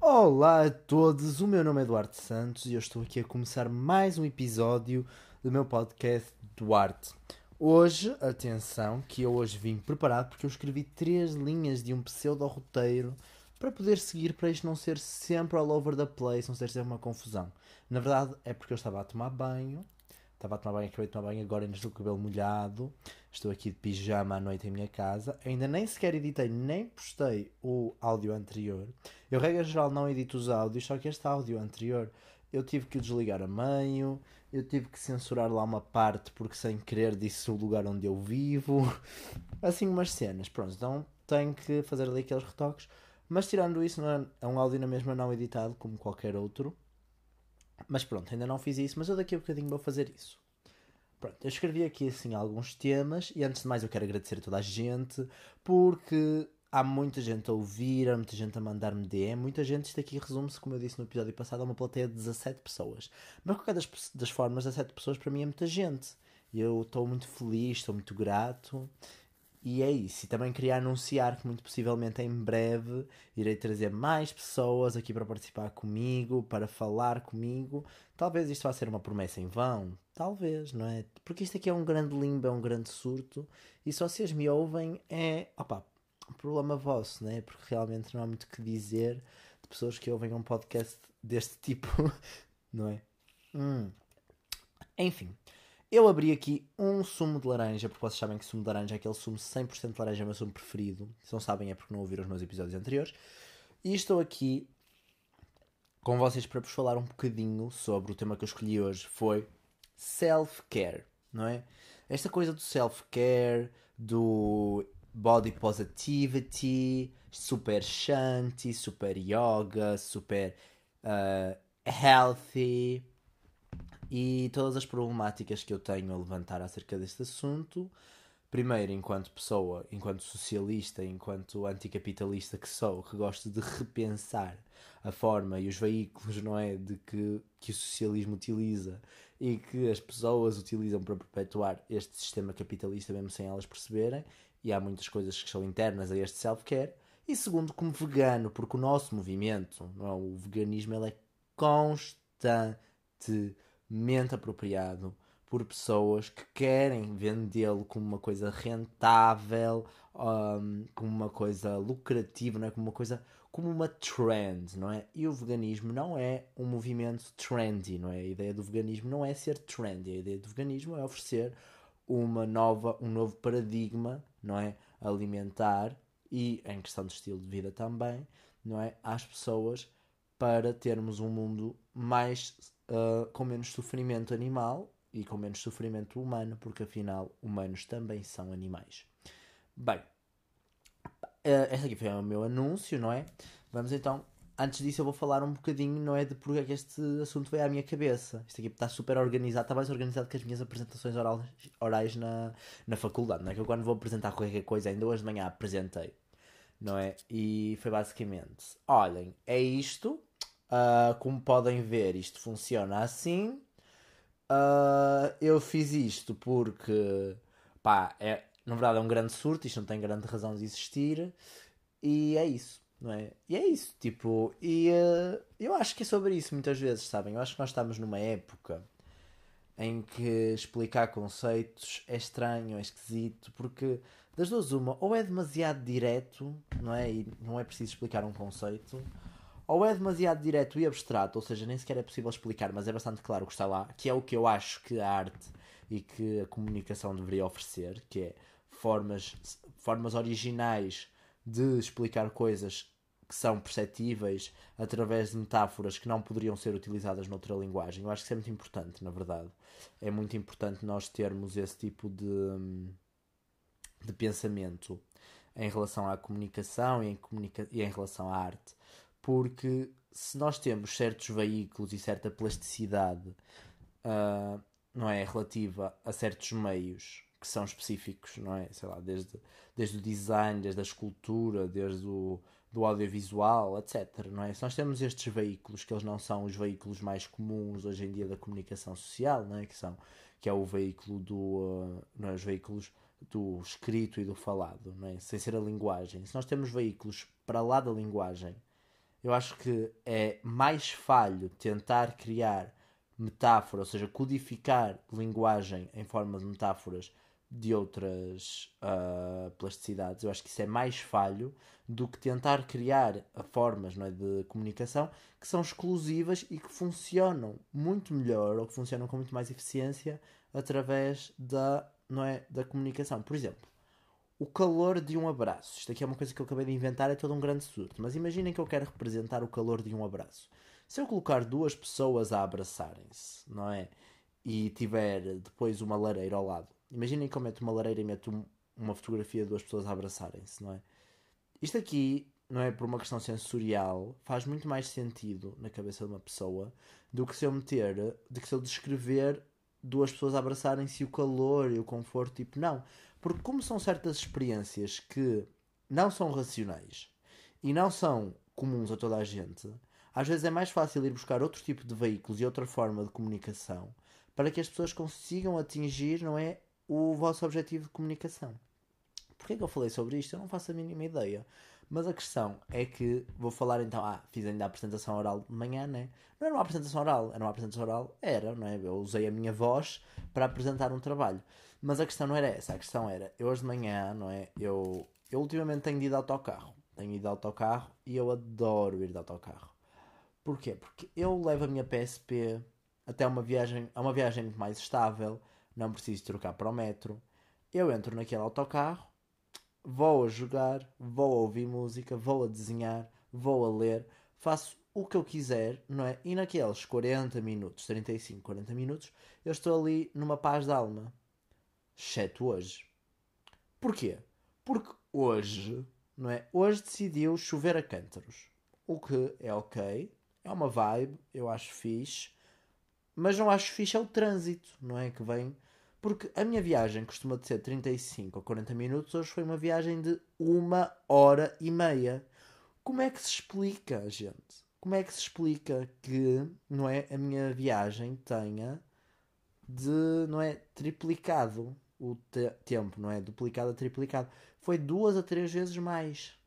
Olá a todos, o meu nome é Eduardo Santos e eu estou aqui a começar mais um episódio do meu podcast Duarte. Hoje, atenção, que eu hoje vim preparado porque eu escrevi três linhas de um pseudo-roteiro para poder seguir, para isto não ser sempre all over the place, não ser sempre uma confusão. Na verdade, é porque eu estava a tomar banho, estava a tomar banho, acabei de tomar banho, agora ainda estou com o cabelo molhado, estou aqui de pijama à noite em minha casa, ainda nem sequer editei, nem postei o áudio anterior. Eu, regra geral, não edito os áudios, só que este áudio anterior eu tive que desligar a meio, eu tive que censurar lá uma parte porque sem querer disse o lugar onde eu vivo, assim umas cenas, pronto, então tenho que fazer ali aqueles retoques, mas tirando isso, é, é um áudio na mesma não editado como qualquer outro, mas pronto, ainda não fiz isso, mas eu daqui a bocadinho vou fazer isso. Pronto, eu escrevi aqui assim alguns temas e antes de mais eu quero agradecer a toda a gente porque há muita gente a ouvir, há muita gente a mandar-me DM, muita gente, isto aqui resume-se, como eu disse no episódio passado, a uma plateia de 17 pessoas. Mas qualquer das, das formas, 17 pessoas para mim é muita gente. Eu estou muito feliz, estou muito grato. E é isso. E também queria anunciar que muito possivelmente em breve irei trazer mais pessoas aqui para participar comigo, para falar comigo. Talvez isto vá ser uma promessa em vão. Talvez, não é? Porque isto aqui é um grande limbo, é um grande surto. E se vocês me ouvem, é. Opa, problema vosso, né? Porque realmente não há muito que dizer de pessoas que ouvem um podcast deste tipo, não é? Hum. Enfim, eu abri aqui um sumo de laranja, porque vocês sabem que sumo de laranja é aquele sumo 100% de laranja, é o meu sumo preferido. Se não sabem é porque não ouviram os meus episódios anteriores. E estou aqui com vocês para vos falar um bocadinho sobre o tema que eu escolhi hoje. Foi self-care, não é? Esta coisa do self-care, do body positivity, super shanti, super yoga, super uh, healthy e todas as problemáticas que eu tenho a levantar acerca deste assunto. Primeiro, enquanto pessoa, enquanto socialista, enquanto anticapitalista que sou, que gosto de repensar a forma e os veículos, não é, de que, que o socialismo utiliza e que as pessoas utilizam para perpetuar este sistema capitalista mesmo sem elas perceberem, e há muitas coisas que são internas a este self-care. E segundo, como vegano, porque o nosso movimento, não é? o veganismo, ele é constantemente apropriado por pessoas que querem vendê-lo como uma coisa rentável, um, como uma coisa lucrativa, não é? como uma coisa como uma trend, não é? E o veganismo não é um movimento trendy, não é? A ideia do veganismo não é ser trendy, a ideia do veganismo é oferecer uma nova, um novo paradigma, não é? Alimentar e em questão de estilo de vida também, não é? Às pessoas para termos um mundo mais uh, com menos sofrimento animal e com menos sofrimento humano, porque afinal humanos também são animais. Bem, uh, este aqui foi o meu anúncio, não é? Vamos então antes disso eu vou falar um bocadinho, não é, de porque é que este assunto veio à minha cabeça. Isto aqui está super organizado, está mais organizado que as minhas apresentações orais, orais na, na faculdade, não é? Que eu quando vou apresentar qualquer coisa, ainda hoje de manhã apresentei, não é? E foi basicamente, olhem, é isto, uh, como podem ver, isto funciona assim, uh, eu fiz isto porque, pá, é, na verdade é um grande surto, isto não tem grande razão de existir, e é isso não é? E é isso, tipo, e uh, eu acho que é sobre isso muitas vezes, sabem? Eu acho que nós estamos numa época em que explicar conceitos é estranho, é esquisito, porque das duas uma, ou é demasiado direto, não é? E não é preciso explicar um conceito, ou é demasiado direto e abstrato, ou seja, nem sequer é possível explicar, mas é bastante claro o que está lá, que é o que eu acho que a arte e que a comunicação deveria oferecer, que é formas, formas originais de explicar coisas que são perceptíveis através de metáforas que não poderiam ser utilizadas noutra linguagem. Eu acho que isso é muito importante, na verdade. É muito importante nós termos esse tipo de, de pensamento em relação à comunicação e em, comunica e em relação à arte. Porque se nós temos certos veículos e certa plasticidade, uh, não é, relativa a certos meios que são específicos, não é? Sei lá, desde, desde o design, desde a escultura, desde o do audiovisual, etc. Não é? Se nós temos estes veículos, que eles não são os veículos mais comuns hoje em dia da comunicação social, não é? que, são, que é o veículo do. Uh, não é? os veículos do escrito e do falado, não é? sem ser a linguagem. Se nós temos veículos para lá da linguagem, eu acho que é mais falho tentar criar metáfora, ou seja, codificar linguagem em forma de metáforas de outras uh, plasticidades. Eu acho que isso é mais falho do que tentar criar formas é, de comunicação que são exclusivas e que funcionam muito melhor ou que funcionam com muito mais eficiência através da, não é, da comunicação. Por exemplo, o calor de um abraço. Isto aqui é uma coisa que eu acabei de inventar, é todo um grande surto. Mas imaginem que eu quero representar o calor de um abraço. Se eu colocar duas pessoas a abraçarem-se, não é? E tiver depois uma lareira ao lado. Imaginem que eu meto uma lareira e meto uma fotografia de duas pessoas a abraçarem-se, não é? Isto aqui, não é por uma questão sensorial, faz muito mais sentido na cabeça de uma pessoa do que se eu meter, do que se eu descrever duas pessoas a abraçarem-se e o calor e o conforto, tipo, não. Porque como são certas experiências que não são racionais e não são comuns a toda a gente, às vezes é mais fácil ir buscar outro tipo de veículos e outra forma de comunicação para que as pessoas consigam atingir, não é, o vosso objetivo de comunicação. Porquê que eu falei sobre isto? Eu não faço a mínima ideia. Mas a questão é que vou falar então, ah, fiz ainda a apresentação oral de manhã, né? Não era uma apresentação oral, era uma apresentação oral, era, não é? Eu usei a minha voz para apresentar um trabalho. Mas a questão não era essa, a questão era, eu hoje de manhã, não é? Eu, eu ultimamente tenho ido de autocarro. Tenho ido de autocarro e eu adoro ir de autocarro. Porquê? Porque eu levo a minha PSP até uma viagem, a uma viagem mais estável, não preciso trocar para o metro. Eu entro naquele autocarro, vou a jogar, vou a ouvir música, vou a desenhar, vou a ler, faço o que eu quiser, não é? E naqueles 40 minutos, 35, 40 minutos, eu estou ali numa paz de alma. Exceto hoje. Porquê? Porque hoje, não é? Hoje decidiu chover a cântaros. O que é ok, é uma vibe, eu acho fixe, mas não acho fixe é o trânsito, não é? Que vem. Porque a minha viagem costuma de ser 35 ou 40 minutos, hoje foi uma viagem de uma hora e meia. Como é que se explica, gente? Como é que se explica que, não é, a minha viagem tenha de, não é, triplicado o te tempo, não é? Duplicado a triplicado. Foi duas a três vezes mais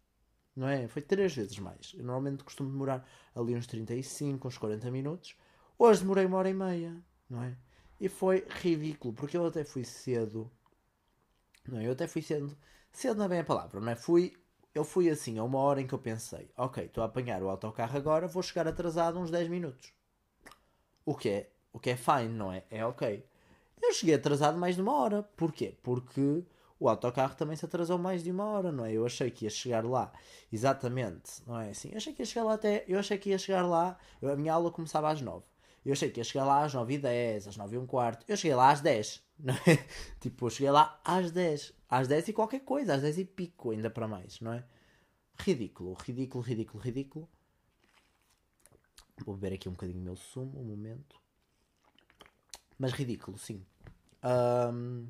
não é? Foi três vezes mais. Eu normalmente costumo demorar ali uns 35, uns 40 minutos. Hoje demorei uma hora e meia, não é? E foi ridículo, porque eu até fui cedo. Não é? Eu até fui cedo. Cedo não é bem a palavra, não é? Fui. Eu fui assim, a uma hora em que eu pensei, ok, estou a apanhar o autocarro agora, vou chegar atrasado uns 10 minutos. O que é, o que é fine, não é? É ok. Eu cheguei atrasado mais de uma hora. Porquê? Porque o autocarro também se atrasou mais de uma hora, não é? Eu achei que ia chegar lá, exatamente, não é assim? Eu achei que ia chegar lá até, eu achei que ia chegar lá, a minha aula começava às nove. Eu achei que ia chegar lá às nove e dez, às nove e um quarto. Eu cheguei lá às dez, não é? Tipo, eu cheguei lá às dez, às dez e qualquer coisa, às dez e pico, ainda para mais, não é? Ridículo, ridículo, ridículo, ridículo. Vou beber aqui um bocadinho o meu sumo, um momento. Mas ridículo, sim. Um,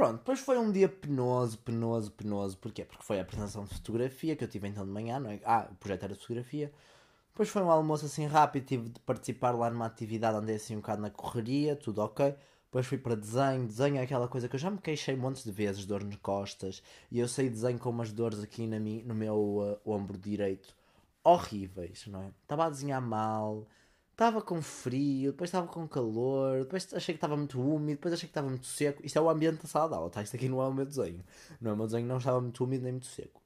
Pronto, depois foi um dia penoso, penoso, penoso. Porquê? Porque foi a apresentação de fotografia que eu tive então de manhã, não é? Ah, o projeto era de fotografia. Depois foi um almoço assim rápido, tive de participar lá numa atividade, andei assim um bocado na correria, tudo ok. Depois fui para desenho, desenho é aquela coisa que eu já me queixei montes de vezes, dor nas costas, e eu sei desenho com umas dores aqui na mi, no meu uh, ombro direito, horríveis, não é? Estava a desenhar mal, estava com frio, depois estava com calor, depois achei que estava muito úmido, depois achei que estava muito seco. Isto é o ambiente da sala de aula, tá? Isto aqui não é o meu desenho. Não é o meu desenho, não estava muito úmido nem muito seco.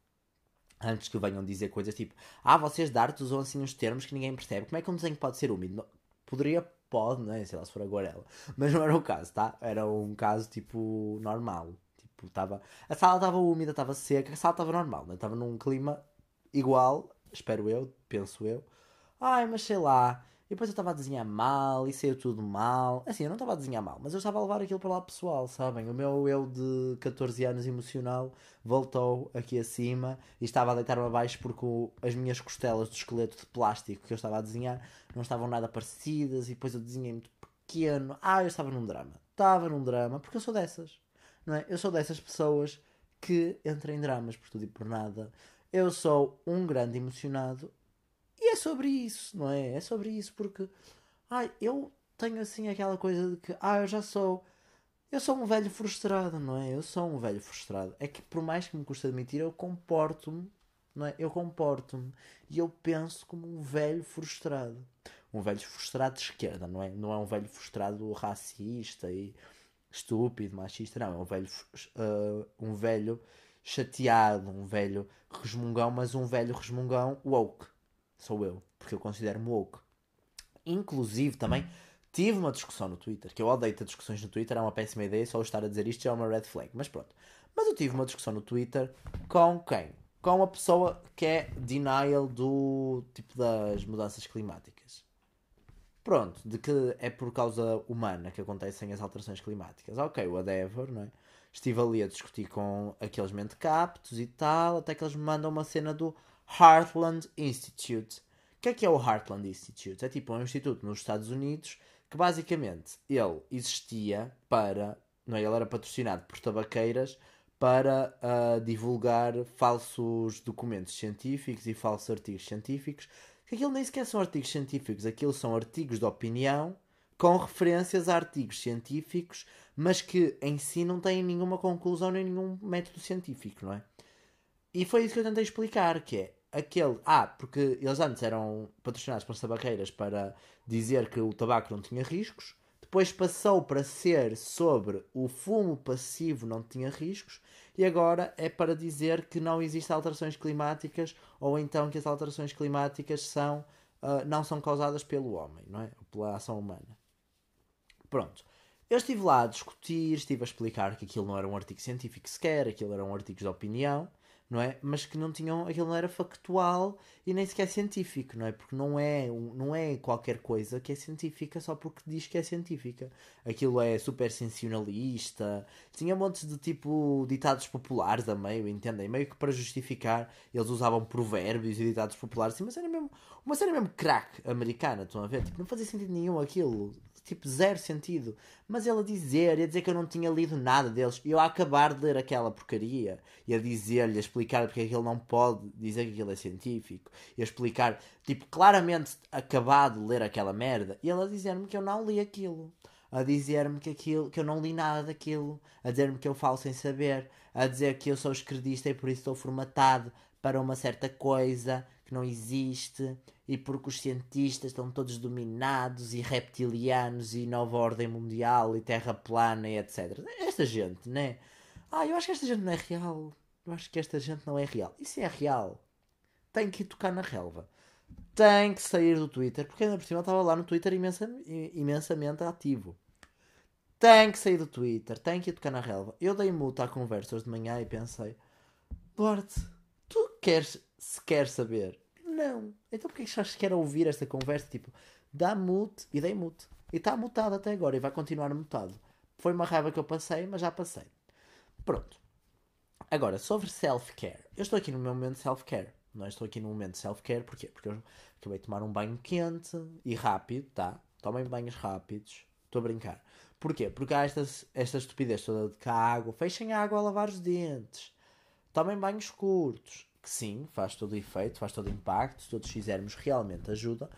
Antes que venham dizer coisas tipo, ah, vocês de arte usam assim uns termos que ninguém percebe. Como é que um desenho pode ser úmido? Poderia, pode, não é? Sei lá se for aguarela. Mas não era o caso, tá? Era um caso tipo normal. Tipo, estava. A sala estava úmida, estava seca, a sala estava normal, né? Estava num clima igual, espero eu, penso eu. Ai, mas sei lá e depois eu estava a desenhar mal e saiu tudo mal. Assim, eu não estava a desenhar mal, mas eu estava a levar aquilo para lá pessoal, sabem? O meu eu de 14 anos emocional voltou aqui acima e estava a deitar-me abaixo porque o, as minhas costelas do esqueleto de plástico que eu estava a desenhar não estavam nada parecidas e depois eu desenhei muito pequeno. Ah, eu estava num drama. Estava num drama porque eu sou dessas, não é? Eu sou dessas pessoas que entram em dramas por tudo e por nada. Eu sou um grande emocionado é sobre isso, não é? É sobre isso porque ai, eu tenho assim aquela coisa de que ah, eu já sou eu sou um velho frustrado, não é? Eu sou um velho frustrado. É que por mais que me custe admitir, eu comporto-me não é? Eu comporto-me e eu penso como um velho frustrado. Um velho frustrado de esquerda, não é? Não é um velho frustrado racista e estúpido, machista, não. É um velho, uh, um velho chateado, um velho resmungão, mas um velho resmungão woke. Sou eu, porque eu considero-me woke. Inclusive, também tive uma discussão no Twitter, que eu odeio ter discussões no Twitter, é uma péssima ideia, só eu estar a dizer isto já é uma red flag, mas pronto. Mas eu tive uma discussão no Twitter com quem? Com uma pessoa que é denial do tipo das mudanças climáticas. Pronto, de que é por causa humana que acontecem as alterações climáticas. Ok, whatever, não é? Estive ali a discutir com aqueles mentecaptos e tal, até que eles me mandam uma cena do Heartland Institute. O que é que é o Heartland Institute? É tipo um instituto nos Estados Unidos que basicamente ele existia para, não é, ele era patrocinado por tabaqueiras para uh, divulgar falsos documentos científicos e falsos artigos científicos. Aquilo nem sequer são artigos científicos, aquilo são artigos de opinião com referências a artigos científicos, mas que em si não têm nenhuma conclusão nem nenhum método científico, não é? E foi isso que eu tentei explicar, que é aquele. Ah, porque eles antes eram patrocinados pelas tabaqueiras para dizer que o tabaco não tinha riscos, depois passou para ser sobre o fumo passivo não tinha riscos, e agora é para dizer que não existem alterações climáticas, ou então que as alterações climáticas são, uh, não são causadas pelo homem, não é? Pela ação humana. Pronto. Eu estive lá a discutir, estive a explicar que aquilo não era um artigo científico sequer, aquilo era um artigo de opinião não é? Mas que não tinham, aquilo não era factual e nem sequer científico, não é? Porque não é, não é qualquer coisa que é científica só porque diz que é científica. Aquilo é super sensacionalista, tinha montes de tipo ditados populares a meio, entendem? Meio que para justificar, eles usavam provérbios e ditados populares, assim, mas era mesmo uma cena mesmo crack americana, estão a ver? Tipo, não fazia sentido nenhum aquilo tipo, zero sentido. Mas ele a dizer, a dizer que eu não tinha lido nada deles, e eu a acabar de ler aquela porcaria, e a dizer-lhe, a explicar porque é ele não pode dizer que aquilo é científico, e a explicar, tipo, claramente acabado de ler aquela merda, e ele a dizer-me que eu não li aquilo. A dizer-me que, aquilo, que eu não li nada daquilo, a dizer-me que eu falo sem saber, a dizer que eu sou esquerdista e por isso estou formatado para uma certa coisa que não existe e porque os cientistas estão todos dominados e reptilianos e nova ordem mundial e terra plana e etc. Esta gente, né? Ah, eu acho que esta gente não é real. Eu acho que esta gente não é real. Se é real, tem que ir tocar na relva. Tem que sair do Twitter, porque ainda por cima estava lá no Twitter imensa, imensamente ativo. Tem que sair do Twitter, tem que ir tocar na relva. Eu dei multa à conversa hoje de manhã e pensei: Duarte, tu queres, se quer saber não. Então porquê que achas que quer ouvir esta conversa? Tipo, dá mute e dei mute. E está mutado até agora e vai continuar mutado. Foi uma raiva que eu passei, mas já passei. Pronto. Agora, sobre self-care. Eu estou aqui no meu momento self-care. Não estou aqui no momento self-care. Porquê? Porque eu acabei de tomar um banho quente e rápido, tá? Tomem banhos rápidos. Estou a brincar. Porquê? Porque há estas, esta estupidez toda de que a água. Fechem a água a lavar os dentes. Tomem banhos curtos que sim, faz todo o efeito, faz todo o impacto, se todos fizermos realmente ajuda,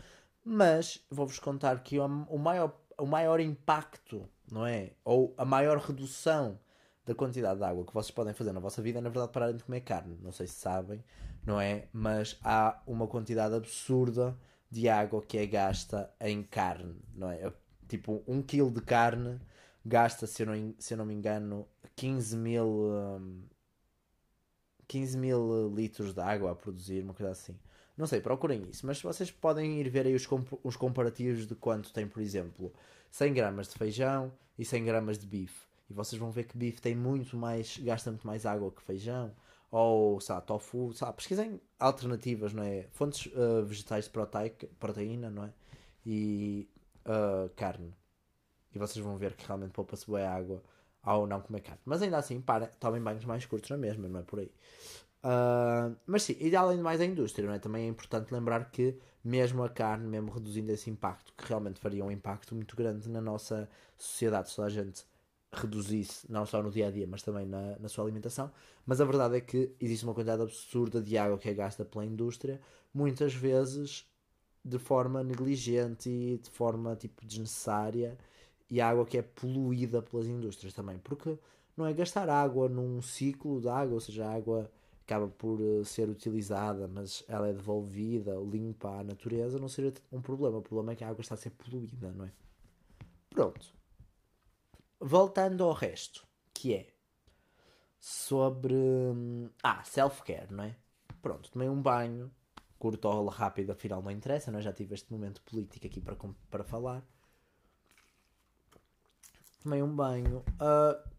mas vou-vos contar que o maior, o maior impacto, não é? Ou a maior redução da quantidade de água que vocês podem fazer na vossa vida é, na verdade, pararem de comer carne. Não sei se sabem, não é? Mas há uma quantidade absurda de água que é gasta em carne, não é? Tipo, um quilo de carne gasta, se eu não, se eu não me engano, 15 mil. Hum, 15 mil litros de água a produzir, uma coisa assim. Não sei, procurem isso, mas vocês podem ir ver aí os, comp os comparativos de quanto tem, por exemplo, 100 gramas de feijão e 100 gramas de bife. E vocês vão ver que bife tem muito mais, gasta muito mais água que feijão. Ou, lá, tofu, lá, pesquisem alternativas, não é? Fontes uh, vegetais de proteína, não é? E uh, carne. E vocês vão ver que realmente poupa-se boa água ao não comer carne. Mas ainda assim, para, tomem banhos mais curtos na mesma, não é por aí. Uh, mas sim, e além de mais a indústria, é? Também é importante lembrar que mesmo a carne, mesmo reduzindo esse impacto, que realmente faria um impacto muito grande na nossa sociedade, se a gente reduzisse, não só no dia a dia, mas também na, na sua alimentação. Mas a verdade é que existe uma quantidade absurda de água que é gasta pela indústria, muitas vezes de forma negligente e de forma tipo desnecessária e a água que é poluída pelas indústrias também, porque não é gastar água num ciclo de água, ou seja, a água acaba por uh, ser utilizada, mas ela é devolvida, limpa à natureza, não seria um problema. O problema é que a água está a ser poluída, não é? Pronto. Voltando ao resto, que é sobre. Hum, ah, self-care, não é? Pronto, tomei um banho, curto ou rápido, afinal não interessa, não é? Já tive este momento político aqui para, para falar. Tomei um banho. Uh,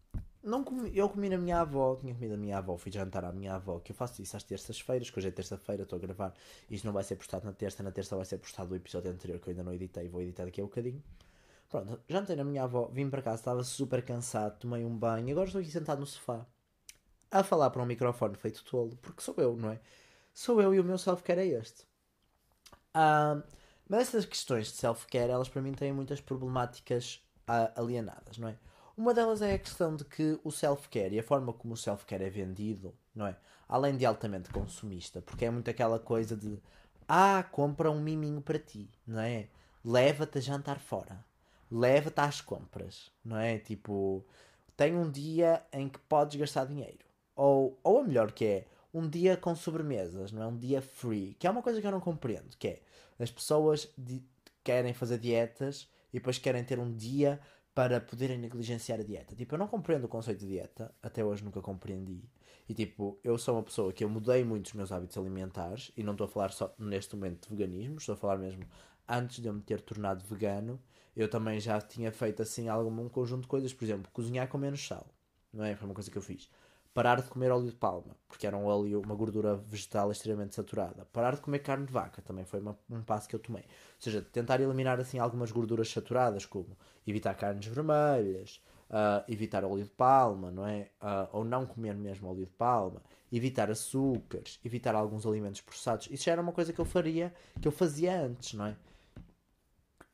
não comi, eu comi na minha avó, tinha comido na minha avó, fui jantar à minha avó, que eu faço isso às terças-feiras, que hoje é terça-feira, estou a gravar. Isto não vai ser postado na terça, na terça vai ser postado o episódio anterior que eu ainda não editei, vou editar daqui a um bocadinho. Pronto, jantei na minha avó, vim para casa, estava super cansado, tomei um banho, agora estou aqui sentado no sofá, a falar para um microfone feito tolo, porque sou eu, não é? Sou eu e o meu self-care é este. Uh, mas essas questões de self-care, elas para mim têm muitas problemáticas alienadas, não é? Uma delas é a questão de que o self-care e a forma como o self-care é vendido, não é? Além de altamente consumista, porque é muito aquela coisa de ah, compra um miminho para ti, não é? Leva-te a jantar fora, leva-te às compras, não é? Tipo, tem um dia em que podes gastar dinheiro. Ou, ou a melhor que é, um dia com sobremesas, não é? Um dia free, que é uma coisa que eu não compreendo, que é as pessoas querem fazer dietas e depois querem ter um dia para poderem negligenciar a dieta. Tipo, eu não compreendo o conceito de dieta, até hoje nunca compreendi. E tipo, eu sou uma pessoa que eu mudei muito os meus hábitos alimentares, e não estou a falar só neste momento de veganismo, estou a falar mesmo antes de eu me ter tornado vegano, eu também já tinha feito assim algum um conjunto de coisas, por exemplo, cozinhar com menos sal, não é? Foi uma coisa que eu fiz. Parar de comer óleo de palma, porque era um óleo, uma gordura vegetal extremamente saturada. Parar de comer carne de vaca, também foi uma, um passo que eu tomei. Ou seja, tentar eliminar assim algumas gorduras saturadas, como evitar carnes vermelhas, uh, evitar óleo de palma, não é? Uh, ou não comer mesmo óleo de palma, evitar açúcares, evitar alguns alimentos processados. Isso já era uma coisa que eu faria, que eu fazia antes, não é?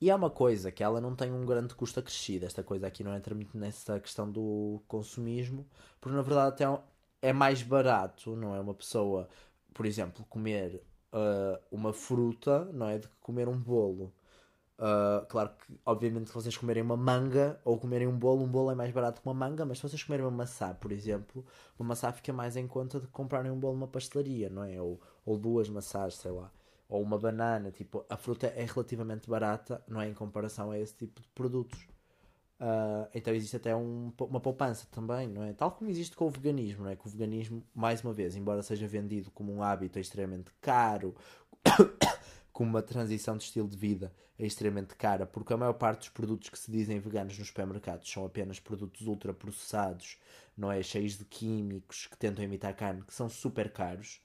E é uma coisa que ela não tem um grande custo acrescido. Esta coisa aqui não entra muito nessa questão do consumismo, porque na verdade até é mais barato, não é? Uma pessoa, por exemplo, comer uh, uma fruta, não é? De que comer um bolo. Uh, claro que, obviamente, se vocês comerem uma manga ou comerem um bolo, um bolo é mais barato que uma manga, mas se vocês comerem uma maçã, por exemplo, uma maçã fica mais em conta de comprarem um bolo numa pastelaria, não é? Ou, ou duas maçãs, sei lá ou uma banana, tipo, a fruta é relativamente barata, não é em comparação a esse tipo de produtos. Uh, então existe até um, uma poupança também, não é? Tal como existe com o veganismo, não é? Que o veganismo, mais uma vez, embora seja vendido como um hábito extremamente caro, como uma transição de estilo de vida é extremamente cara, porque a maior parte dos produtos que se dizem veganos nos supermercados são apenas produtos ultraprocessados, não é? Cheios de químicos que tentam imitar carne, que são super caros.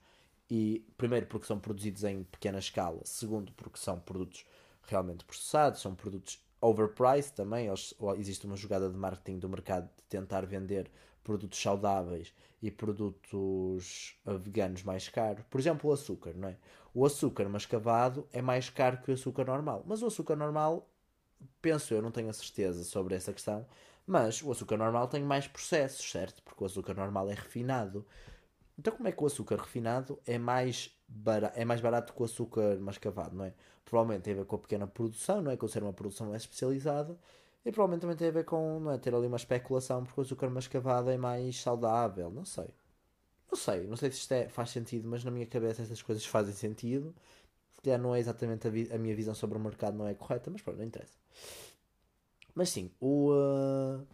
E primeiro porque são produzidos em pequena escala, segundo porque são produtos realmente processados, são produtos overpriced também. Eles, existe uma jogada de marketing do mercado de tentar vender produtos saudáveis e produtos uh, veganos mais caros. Por exemplo, o açúcar, não é? O açúcar mascavado é mais caro que o açúcar normal. Mas o açúcar normal, penso eu, não tenho a certeza sobre essa questão, mas o açúcar normal tem mais processos, certo? Porque o açúcar normal é refinado. Então como é que o açúcar refinado é mais, barato, é mais barato que o açúcar mascavado, não é? Provavelmente tem a ver com a pequena produção, não é? Com ser uma produção mais especializada. E provavelmente também tem a ver com não é, ter ali uma especulação porque o açúcar mascavado é mais saudável. Não sei. Não sei. Não sei se isto é, faz sentido, mas na minha cabeça essas coisas fazem sentido. Se calhar não é exatamente a, a minha visão sobre o mercado não é correta, mas pronto, não interessa. Mas sim, o, uh,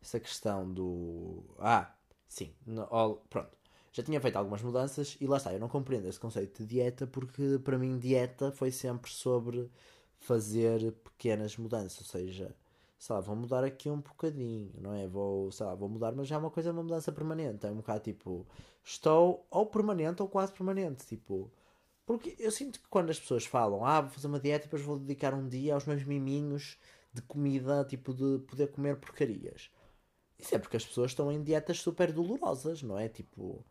essa questão do... Ah, sim. No, all, pronto já tinha feito algumas mudanças e lá está, eu não compreendo esse conceito de dieta porque para mim dieta foi sempre sobre fazer pequenas mudanças, ou seja, sei lá, vou mudar aqui um bocadinho, não é? Vou, sei lá, vou mudar, mas já é uma coisa, uma mudança permanente, é um bocado tipo, estou ou permanente ou quase permanente, tipo, porque eu sinto que quando as pessoas falam, ah, vou fazer uma dieta e depois vou dedicar um dia aos meus miminhos de comida, tipo, de poder comer porcarias. Isso é porque as pessoas estão em dietas super dolorosas, não é? Tipo,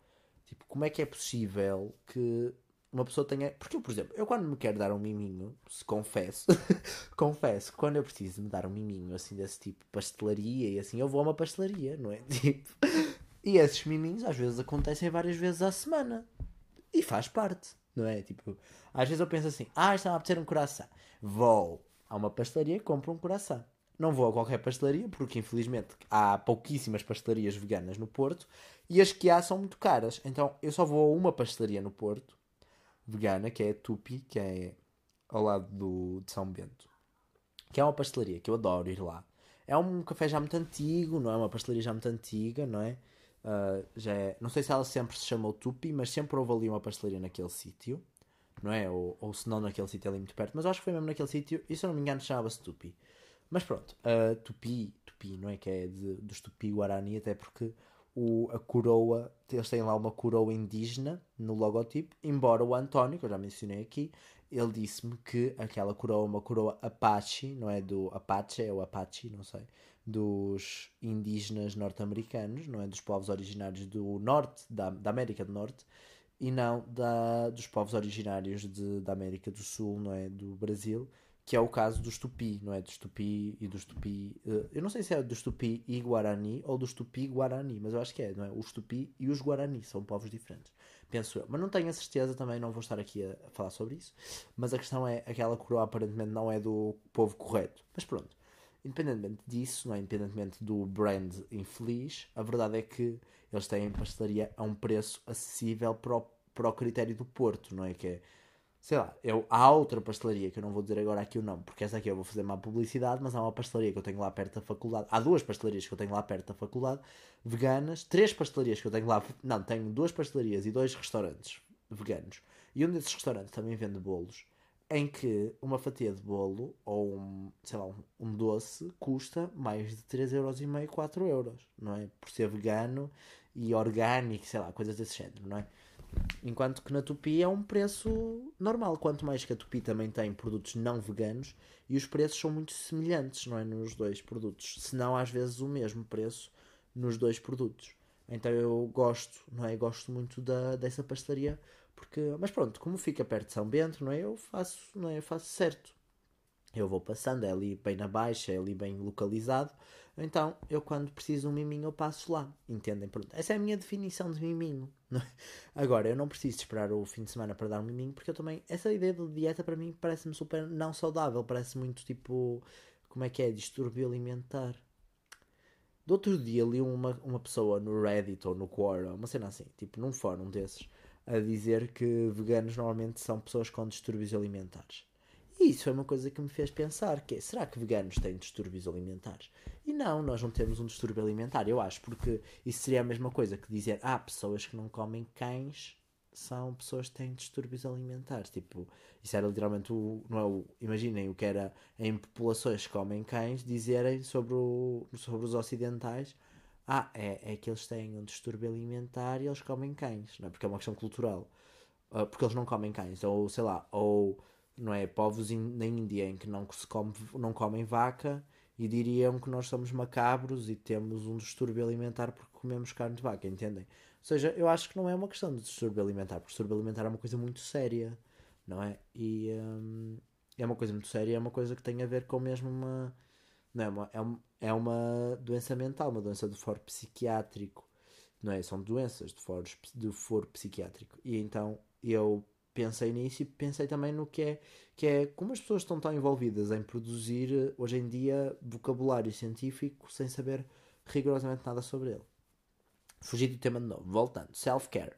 Tipo, como é que é possível que uma pessoa tenha. Porque eu, por exemplo, eu quando me quero dar um miminho, se confesso, confesso que quando eu preciso me dar um miminho assim desse tipo, pastelaria e assim, eu vou a uma pastelaria, não é? Tipo. E esses miminhos às vezes acontecem várias vezes à semana. E faz parte, não é? Tipo, às vezes eu penso assim, ah, está a apetecer um coração. Vou a uma pastelaria e compro um coração. Não vou a qualquer pastelaria, porque infelizmente há pouquíssimas pastelarias veganas no Porto e as que há são muito caras. Então eu só vou a uma pastelaria no Porto, vegana, que é a Tupi, que é ao lado do, de São Bento, que é uma pastelaria que eu adoro ir lá. É um café já muito antigo, não é? Uma pastelaria já muito antiga, não é? Uh, já é, não sei se ela sempre se chamou Tupi, mas sempre houve ali uma pastelaria naquele sítio, não é? Ou, ou se não naquele sítio ali muito perto, mas acho que foi mesmo naquele sítio, e se eu não me engano chamava-se Tupi. Mas pronto, uh, Tupi, Tupi, não é? Que é de, dos Tupi Guarani, até porque o, a coroa, eles têm lá uma coroa indígena no logotipo, embora o António, que eu já mencionei aqui, ele disse-me que aquela coroa é uma coroa Apache, não é do Apache, é o Apache, não sei, dos indígenas norte-americanos, não é dos povos originários do norte, da, da América do Norte, e não da, dos povos originários de, da América do Sul, não é, do Brasil, que é o caso dos Tupi, não é? Dos Tupi e dos Tupi. Uh, eu não sei se é dos Tupi e Guarani ou dos Tupi Guarani, mas eu acho que é, não é? Os Tupi e os Guarani são povos diferentes, penso eu. Mas não tenho a certeza também, não vou estar aqui a falar sobre isso. Mas a questão é: aquela coroa aparentemente não é do povo correto. Mas pronto, independentemente disso, não é? Independentemente do brand infeliz, a verdade é que eles têm pastelaria a um preço acessível para o, para o critério do Porto, não é? Que é sei lá, eu, há outra pastelaria que eu não vou dizer agora aqui o nome, porque essa aqui eu vou fazer má publicidade, mas há uma pastelaria que eu tenho lá perto da faculdade. Há duas pastelarias que eu tenho lá perto da faculdade, veganas, três pastelarias que eu tenho lá. Não, tenho duas pastelarias e dois restaurantes veganos. E um desses restaurantes também vende bolos, em que uma fatia de bolo ou um, sei lá, um, um doce custa mais de 3,5€, 4€, euros, não é? Por ser vegano e orgânico, sei lá, coisas desse género, não é? Enquanto que na Tupi é um preço normal. Quanto mais que a Tupi também tem produtos não veganos e os preços são muito semelhantes, não é? Nos dois produtos. Se não, às vezes, o mesmo preço nos dois produtos. Então eu gosto, não é? Gosto muito da, dessa pastelaria. Porque, mas pronto, como fica perto de São Bento, não é? Eu faço, não é? Eu faço certo. Eu vou passando, é ali bem na baixa, é ali bem localizado. Então, eu quando preciso de um miminho, eu passo lá. Entendem? Pronto. Essa é a minha definição de miminho. É? Agora, eu não preciso esperar o fim de semana para dar um miminho, porque eu também. Essa ideia de dieta para mim parece-me super não saudável. Parece muito tipo. Como é que é? Distúrbio alimentar. Do outro dia li uma, uma pessoa no Reddit ou no Quora, uma cena assim, tipo num fórum desses, a dizer que veganos normalmente são pessoas com distúrbios alimentares. E isso foi uma coisa que me fez pensar, que é, será que veganos têm distúrbios alimentares? E não, nós não temos um distúrbio alimentar, eu acho, porque isso seria a mesma coisa que dizer, ah, pessoas que não comem cães são pessoas que têm distúrbios alimentares. Tipo, isso era literalmente o. Não é o imaginem o que era em populações que comem cães dizerem sobre, o, sobre os ocidentais. Ah, é, é que eles têm um distúrbio alimentar e eles comem cães, não é? Porque é uma questão cultural. Uh, porque eles não comem cães, ou sei lá, ou não é? Povos in, na Índia em que não, se come, não comem vaca e diriam que nós somos macabros e temos um distúrbio alimentar porque comemos carne de vaca, entendem? Ou seja, eu acho que não é uma questão de distúrbio alimentar, porque distúrbio alimentar é uma coisa muito séria, não é? E hum, é uma coisa muito séria, é uma coisa que tem a ver com mesmo uma. Não é, uma, é, uma, é uma doença mental, uma doença de foro psiquiátrico, não é? São doenças de foro, de foro psiquiátrico. E então eu pensei nisso e pensei também no que é, que é como as pessoas estão tão envolvidas em produzir hoje em dia vocabulário científico sem saber rigorosamente nada sobre ele. Fugir do tema de novo, voltando, self-care,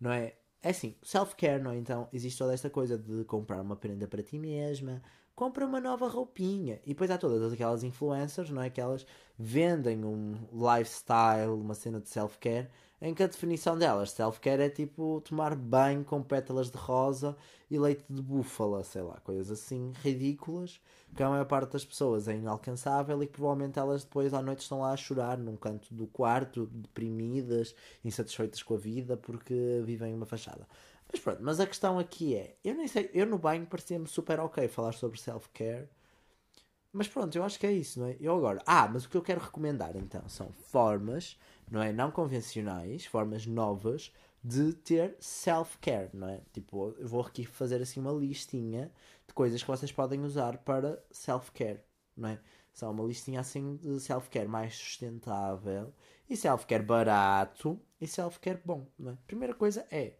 não é? É assim, self-care, não é? Então existe toda esta coisa de comprar uma prenda para ti mesma, compra uma nova roupinha. E depois há todas aquelas influencers, não é? Que elas vendem um lifestyle, uma cena de self-care em que a definição delas, self-care, é tipo tomar banho com pétalas de rosa e leite de búfala, sei lá, coisas assim ridículas, que a maior parte das pessoas é inalcançável e que provavelmente elas depois à noite estão lá a chorar num canto do quarto, deprimidas, insatisfeitas com a vida porque vivem uma fachada. Mas pronto, mas a questão aqui é, eu nem sei, eu no banho parecia-me super ok falar sobre self-care, mas pronto, eu acho que é isso, não é? Eu agora, ah, mas o que eu quero recomendar então são formas não é? Não convencionais, formas novas de ter self-care, não é? Tipo, eu vou aqui fazer assim uma listinha de coisas que vocês podem usar para self-care, não é? São uma listinha assim de self-care mais sustentável e self-care barato e self-care bom, não é? Primeira coisa é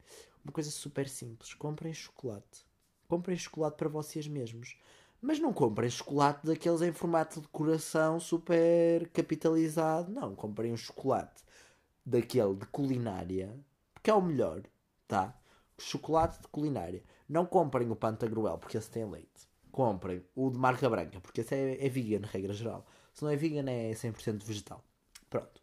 uma coisa super simples, comprem chocolate. Comprem chocolate para vocês mesmos. Mas não comprem chocolate daqueles em formato de coração super capitalizado. Não, comprem um chocolate daquele de culinária, que é o melhor, tá? Chocolate de culinária. Não comprem o Pantagruel, porque esse tem leite. Comprem o de marca branca, porque esse é, é vegan, regra geral. Se não é vegan, é 100% vegetal. Pronto.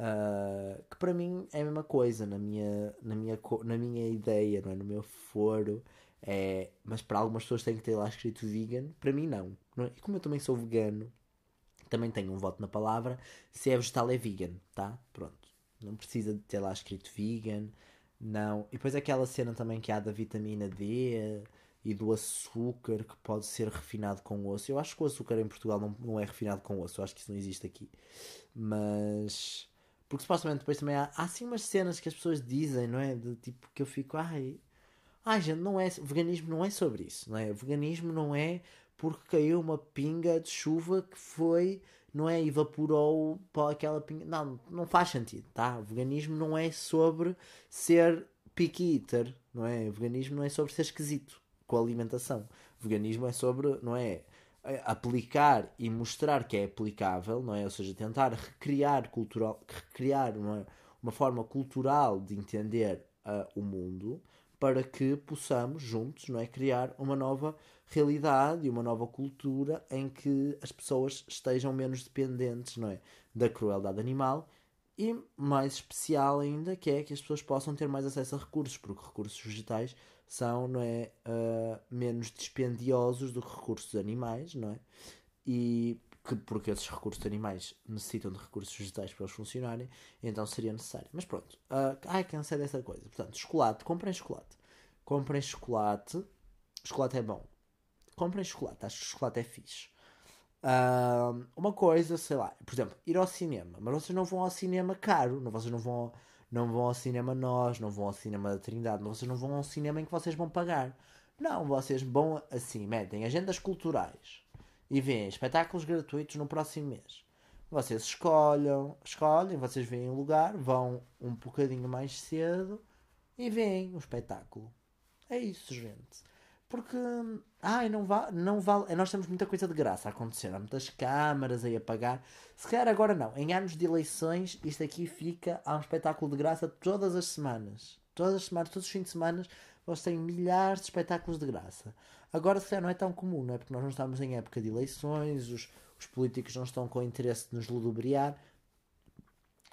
Uh, que para mim é a mesma coisa na minha, na minha, na minha ideia, não é? no meu foro. É, mas para algumas pessoas tem que ter lá escrito vegan, para mim não. não é? E como eu também sou vegano, também tenho um voto na palavra. Se é vegetal, é vegan, tá? Pronto. Não precisa de ter lá escrito vegan, não. E depois aquela cena também que há da vitamina D e do açúcar que pode ser refinado com osso. Eu acho que o açúcar em Portugal não, não é refinado com osso, eu acho que isso não existe aqui. Mas. Porque supostamente depois também há, há assim umas cenas que as pessoas dizem, não é? De tipo que eu fico, ai, Ai, gente, não é. Veganismo não é sobre isso, não é? O veganismo não é porque caiu uma pinga de chuva que foi, não é? Evaporou para aquela pinga. Não, não faz sentido, tá? O veganismo não é sobre ser picky eater, não é? O veganismo não é sobre ser esquisito com a alimentação. O veganismo é sobre, não é? Aplicar e mostrar que é aplicável, não é? Ou seja, tentar recriar cultural, recriar uma, uma forma cultural de entender uh, o mundo para que possamos juntos não é, criar uma nova realidade e uma nova cultura em que as pessoas estejam menos dependentes não é, da crueldade animal e mais especial ainda que é que as pessoas possam ter mais acesso a recursos porque recursos vegetais são não é uh, menos dispendiosos do que recursos animais não é e que porque esses recursos animais necessitam de recursos vegetais para eles funcionarem, então seria necessário. Mas pronto, uh, ai, cansei dessa coisa. Portanto, chocolate, comprem chocolate. Comprem chocolate. Chocolate é bom. Comprem chocolate, acho que chocolate é fixe. Uh, uma coisa, sei lá, por exemplo, ir ao cinema, mas vocês não vão ao cinema caro, não, vocês não vão, não vão ao cinema nós, não vão ao cinema da Trindade, vocês não vão ao cinema em que vocês vão pagar. Não, vocês vão assim, metem agendas culturais e veem espetáculos gratuitos no próximo mês. Vocês escolhem, escolhem, vocês veem o lugar, vão um bocadinho mais cedo e veem o espetáculo. É isso, gente. Porque, ai, não, va não vale. Nós temos muita coisa de graça a acontecer. Há muitas câmaras aí a pagar. Se calhar agora não. Em anos de eleições, isto aqui fica. Há um espetáculo de graça todas as semanas. Todas as semanas, todos os fins de semana, vocês têm milhares de espetáculos de graça. Agora, se calhar, não é tão comum, não é? Porque nós não estamos em época de eleições, os, os políticos não estão com interesse de nos ludobriar.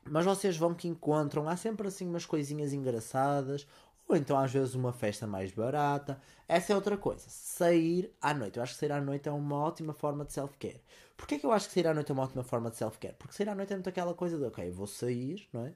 Mas vocês vão que encontram, há sempre assim umas coisinhas engraçadas, ou então às vezes uma festa mais barata. Essa é outra coisa. Sair à noite. Eu acho que sair à noite é uma ótima forma de self-care. Porquê que eu acho que sair à noite é uma ótima forma de self-care? Porque sair à noite é muito aquela coisa de, ok, vou sair, não é?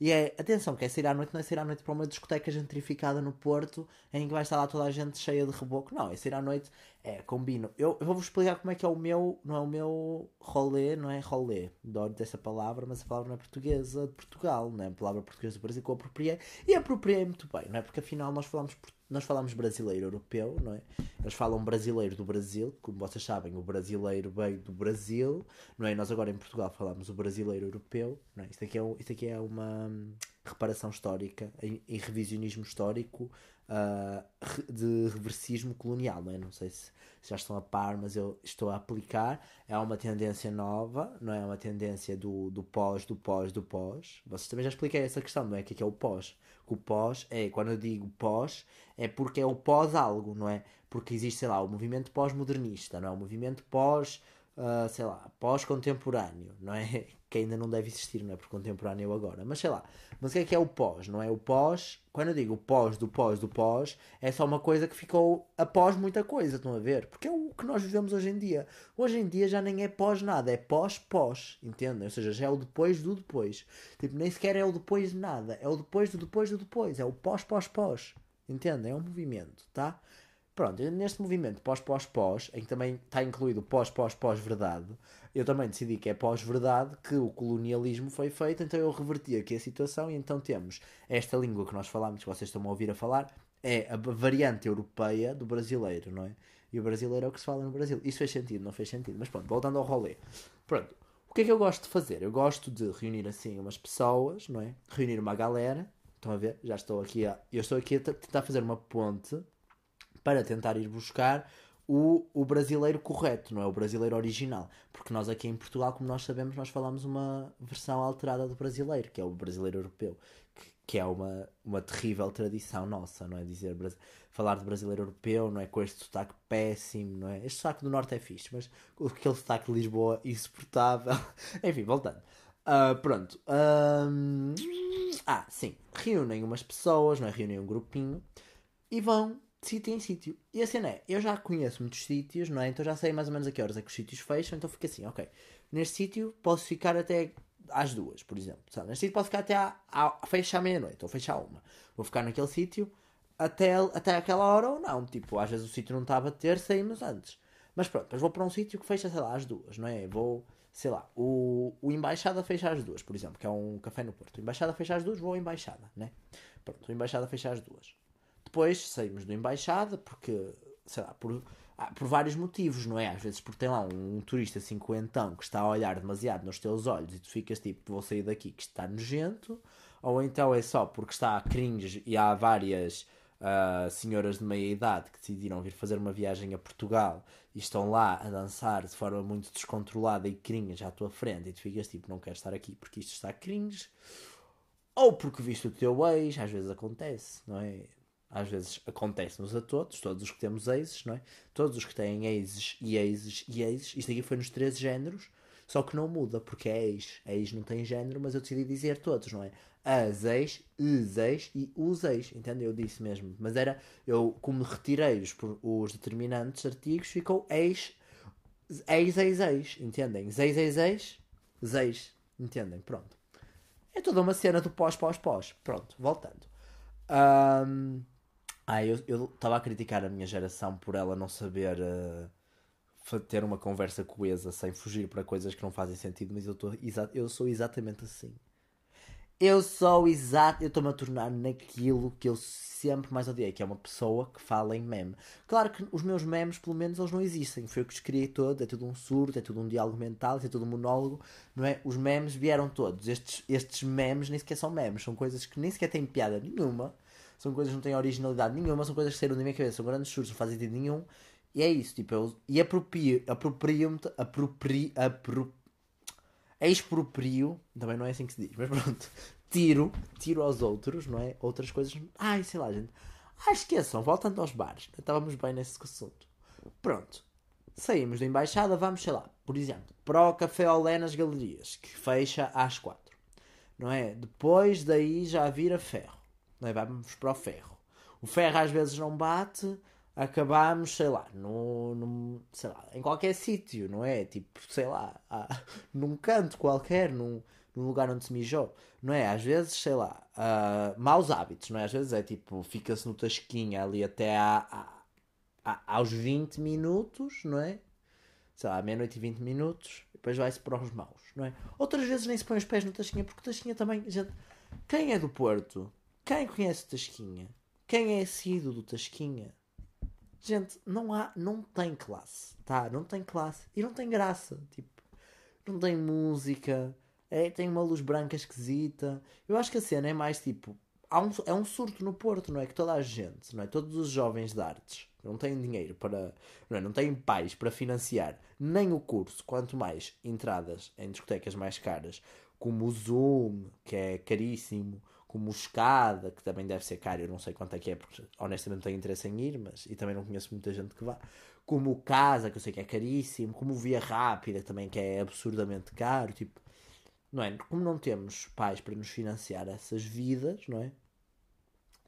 E é, atenção, que é sair à noite, não é sair à noite para uma discoteca gentrificada no Porto, em que vai estar lá toda a gente cheia de reboco. Não, é sair à noite, é, combino. Eu, eu vou-vos explicar como é que é o meu, não é o meu rolê, não é rolê, adoro dessa palavra, mas a palavra não é portuguesa de Portugal, não é a palavra portuguesa do Brasil que eu apropriei, e apropriei muito bem, não é? Porque afinal nós falamos português nós falamos brasileiro europeu, não é? Eles falam brasileiro do Brasil, como vocês sabem, o brasileiro veio do Brasil, não é? Nós agora em Portugal falamos o brasileiro europeu, não é? Isto aqui é, isto aqui é uma hum, reparação histórica, em, revisionismo histórico uh, de reversismo colonial, não é? Não sei se, já estão a par, mas eu estou a aplicar. É uma tendência nova, não é? Uma tendência do, do pós, do pós, do pós. Vocês também já expliquei essa questão, não é? O que é, que é o pós? O pós é, quando eu digo pós, é porque é o pós algo, não é? Porque existe, sei lá, o movimento pós-modernista, não é? O movimento pós uh, sei lá, pós-contemporâneo, não é? Que ainda não deve existir, não é? Por contemporâneo agora, mas sei lá. Mas o que é que é o pós, não é? O pós, quando eu digo pós do pós do pós, é só uma coisa que ficou após muita coisa, estão a ver? Porque é o que nós vivemos hoje em dia. Hoje em dia já nem é pós nada, é pós-pós, entendem? Ou seja, já é o depois do depois. Tipo, nem sequer é o depois de nada, é o depois do depois do depois, é o pós-pós-pós. Entendem? É um movimento, tá? Pronto, neste movimento pós-pós-pós, em que também está incluído pós-pós-pós-verdade, eu também decidi que é pós-verdade que o colonialismo foi feito, então eu reverti aqui a situação e então temos esta língua que nós falamos, que vocês estão a ouvir a falar, é a variante europeia do brasileiro, não é? E o brasileiro é o que se fala no Brasil. Isso fez sentido, não fez sentido, mas pronto, voltando ao rolê. Pronto, o que é que eu gosto de fazer? Eu gosto de reunir assim umas pessoas, não é? Reunir uma galera, estão a ver? Já estou aqui a... Eu estou aqui a tentar fazer uma ponte para tentar ir buscar o, o brasileiro correto, não é o brasileiro original. Porque nós aqui em Portugal, como nós sabemos, nós falamos uma versão alterada do brasileiro, que é o brasileiro europeu, que, que é uma, uma terrível tradição nossa, não é? Dizer falar de brasileiro europeu, não é? Com este sotaque péssimo, não é? Este sotaque do norte é fixe, mas aquele sotaque de Lisboa insuportável. Enfim, voltando. Uh, pronto. Um... Ah, sim. Reúnem umas pessoas, não é? Reúnem um grupinho e vão sítio em sítio. E a cena é, eu já conheço muitos sítios, não é? Então já sei mais ou menos a que horas é que os sítios fecham, então fica assim, ok. Neste sítio posso ficar até às duas, por exemplo. Sabe? Neste sítio posso ficar até à, à, meia-noite ou fechar uma. Vou ficar naquele sítio até, até aquela hora ou não. Tipo, às vezes o sítio não está a bater, saímos antes. Mas pronto, depois vou para um sítio que fecha, sei lá, às duas, não é? Vou, sei lá, o, o Embaixada fecha às duas, por exemplo, que é um café no Porto. O Embaixada fecha às duas, vou ao Embaixada, né? Pronto, o Embaixada fecha às duas. Depois saímos do Embaixada porque, sei lá, por, ah, por vários motivos, não é? Às vezes porque tem lá um, um turista cinquentão que está a olhar demasiado nos teus olhos e tu ficas tipo, vou sair daqui que está nojento, ou então é só porque está cringe e há várias uh, senhoras de meia idade que decidiram vir fazer uma viagem a Portugal e estão lá a dançar de forma muito descontrolada e cringe à tua frente e tu ficas tipo, não quero estar aqui porque isto está cringe. Ou porque viste o teu ex, às vezes acontece, não é? Às vezes acontece-nos a todos, todos os que temos exes, não é? Todos os que têm exes e exes e exes, isto aqui foi nos três géneros, só que não muda, porque é ex. Ex não tem género, mas eu decidi dizer todos, não é? As ex, os ex e os ex, entende? Eu disse mesmo. Mas era, eu como retirei os, os determinantes artigos, ficou ex, ex, ex, ex, entendem? Ex, ex, ex, ex, entendem? Pronto. É toda uma cena do pós, pós, pós. Pronto, voltando. Um, ah, eu estava a criticar a minha geração por ela não saber uh, ter uma conversa coesa sem fugir para coisas que não fazem sentido, mas eu, tô, eu sou exatamente assim. Eu sou exato, eu estou-me a tornar naquilo que eu sempre mais odiei, que é uma pessoa que fala em meme. Claro que os meus memes, pelo menos, eles não existem. Foi eu que os criei todos, é tudo um surto, é tudo um diálogo mental, é tudo um monólogo, não é? Os memes vieram todos. Estes, estes memes nem sequer são memes, são coisas que nem sequer têm piada nenhuma são coisas que não têm originalidade nenhuma, são coisas que saíram da minha cabeça, são grandes surtos, não fazem sentido nenhum. E é isso, tipo, eu, e aproprio-me, aproprio, apro, exproprio, também não é assim que se diz, mas pronto, tiro, tiro aos outros, não é? Outras coisas, ai, sei lá, gente. Ah, esqueçam, voltando aos bares, estávamos bem nesse assunto. Pronto, saímos da embaixada, vamos, sei lá, por exemplo, para o Café Olé nas Galerias, que fecha às quatro, não é? Depois daí já vira ferro não é? Vamos para o ferro. O ferro às vezes não bate, acabamos, sei lá, no, no sei lá, em qualquer sítio, não é? Tipo, sei lá, ah, num canto qualquer, num, num lugar onde se mijou, não é? Às vezes, sei lá, uh, maus hábitos, não é? Às vezes é tipo, fica-se no tasquinha ali até a, a, aos 20 minutos, não é? Sei lá, meia-noite e 20 minutos, depois vai-se para os maus, não é? Outras vezes nem se põe os pés no tasquinha, porque o tasquinha também, gente, quem é do Porto quem conhece Tasquinha? Quem é assíduo do Tasquinha? Gente, não há, não tem classe, tá? Não tem classe e não tem graça, tipo, não tem música, é, tem uma luz branca esquisita. Eu acho que a cena é mais tipo, há um, é um surto no Porto, não é? Que toda a gente, não é? Todos os jovens de artes não têm dinheiro para, não, é? não têm pais para financiar nem o curso, quanto mais entradas em discotecas mais caras, como o Zoom, que é caríssimo, como o Escada, que também deve ser caro, eu não sei quanto é que é, porque honestamente não tenho interesse em ir, mas e também não conheço muita gente que vá. Como o Casa, que eu sei que é caríssimo, como o Via Rápida, também que é absurdamente caro, tipo, não é? Como não temos pais para nos financiar essas vidas, não é?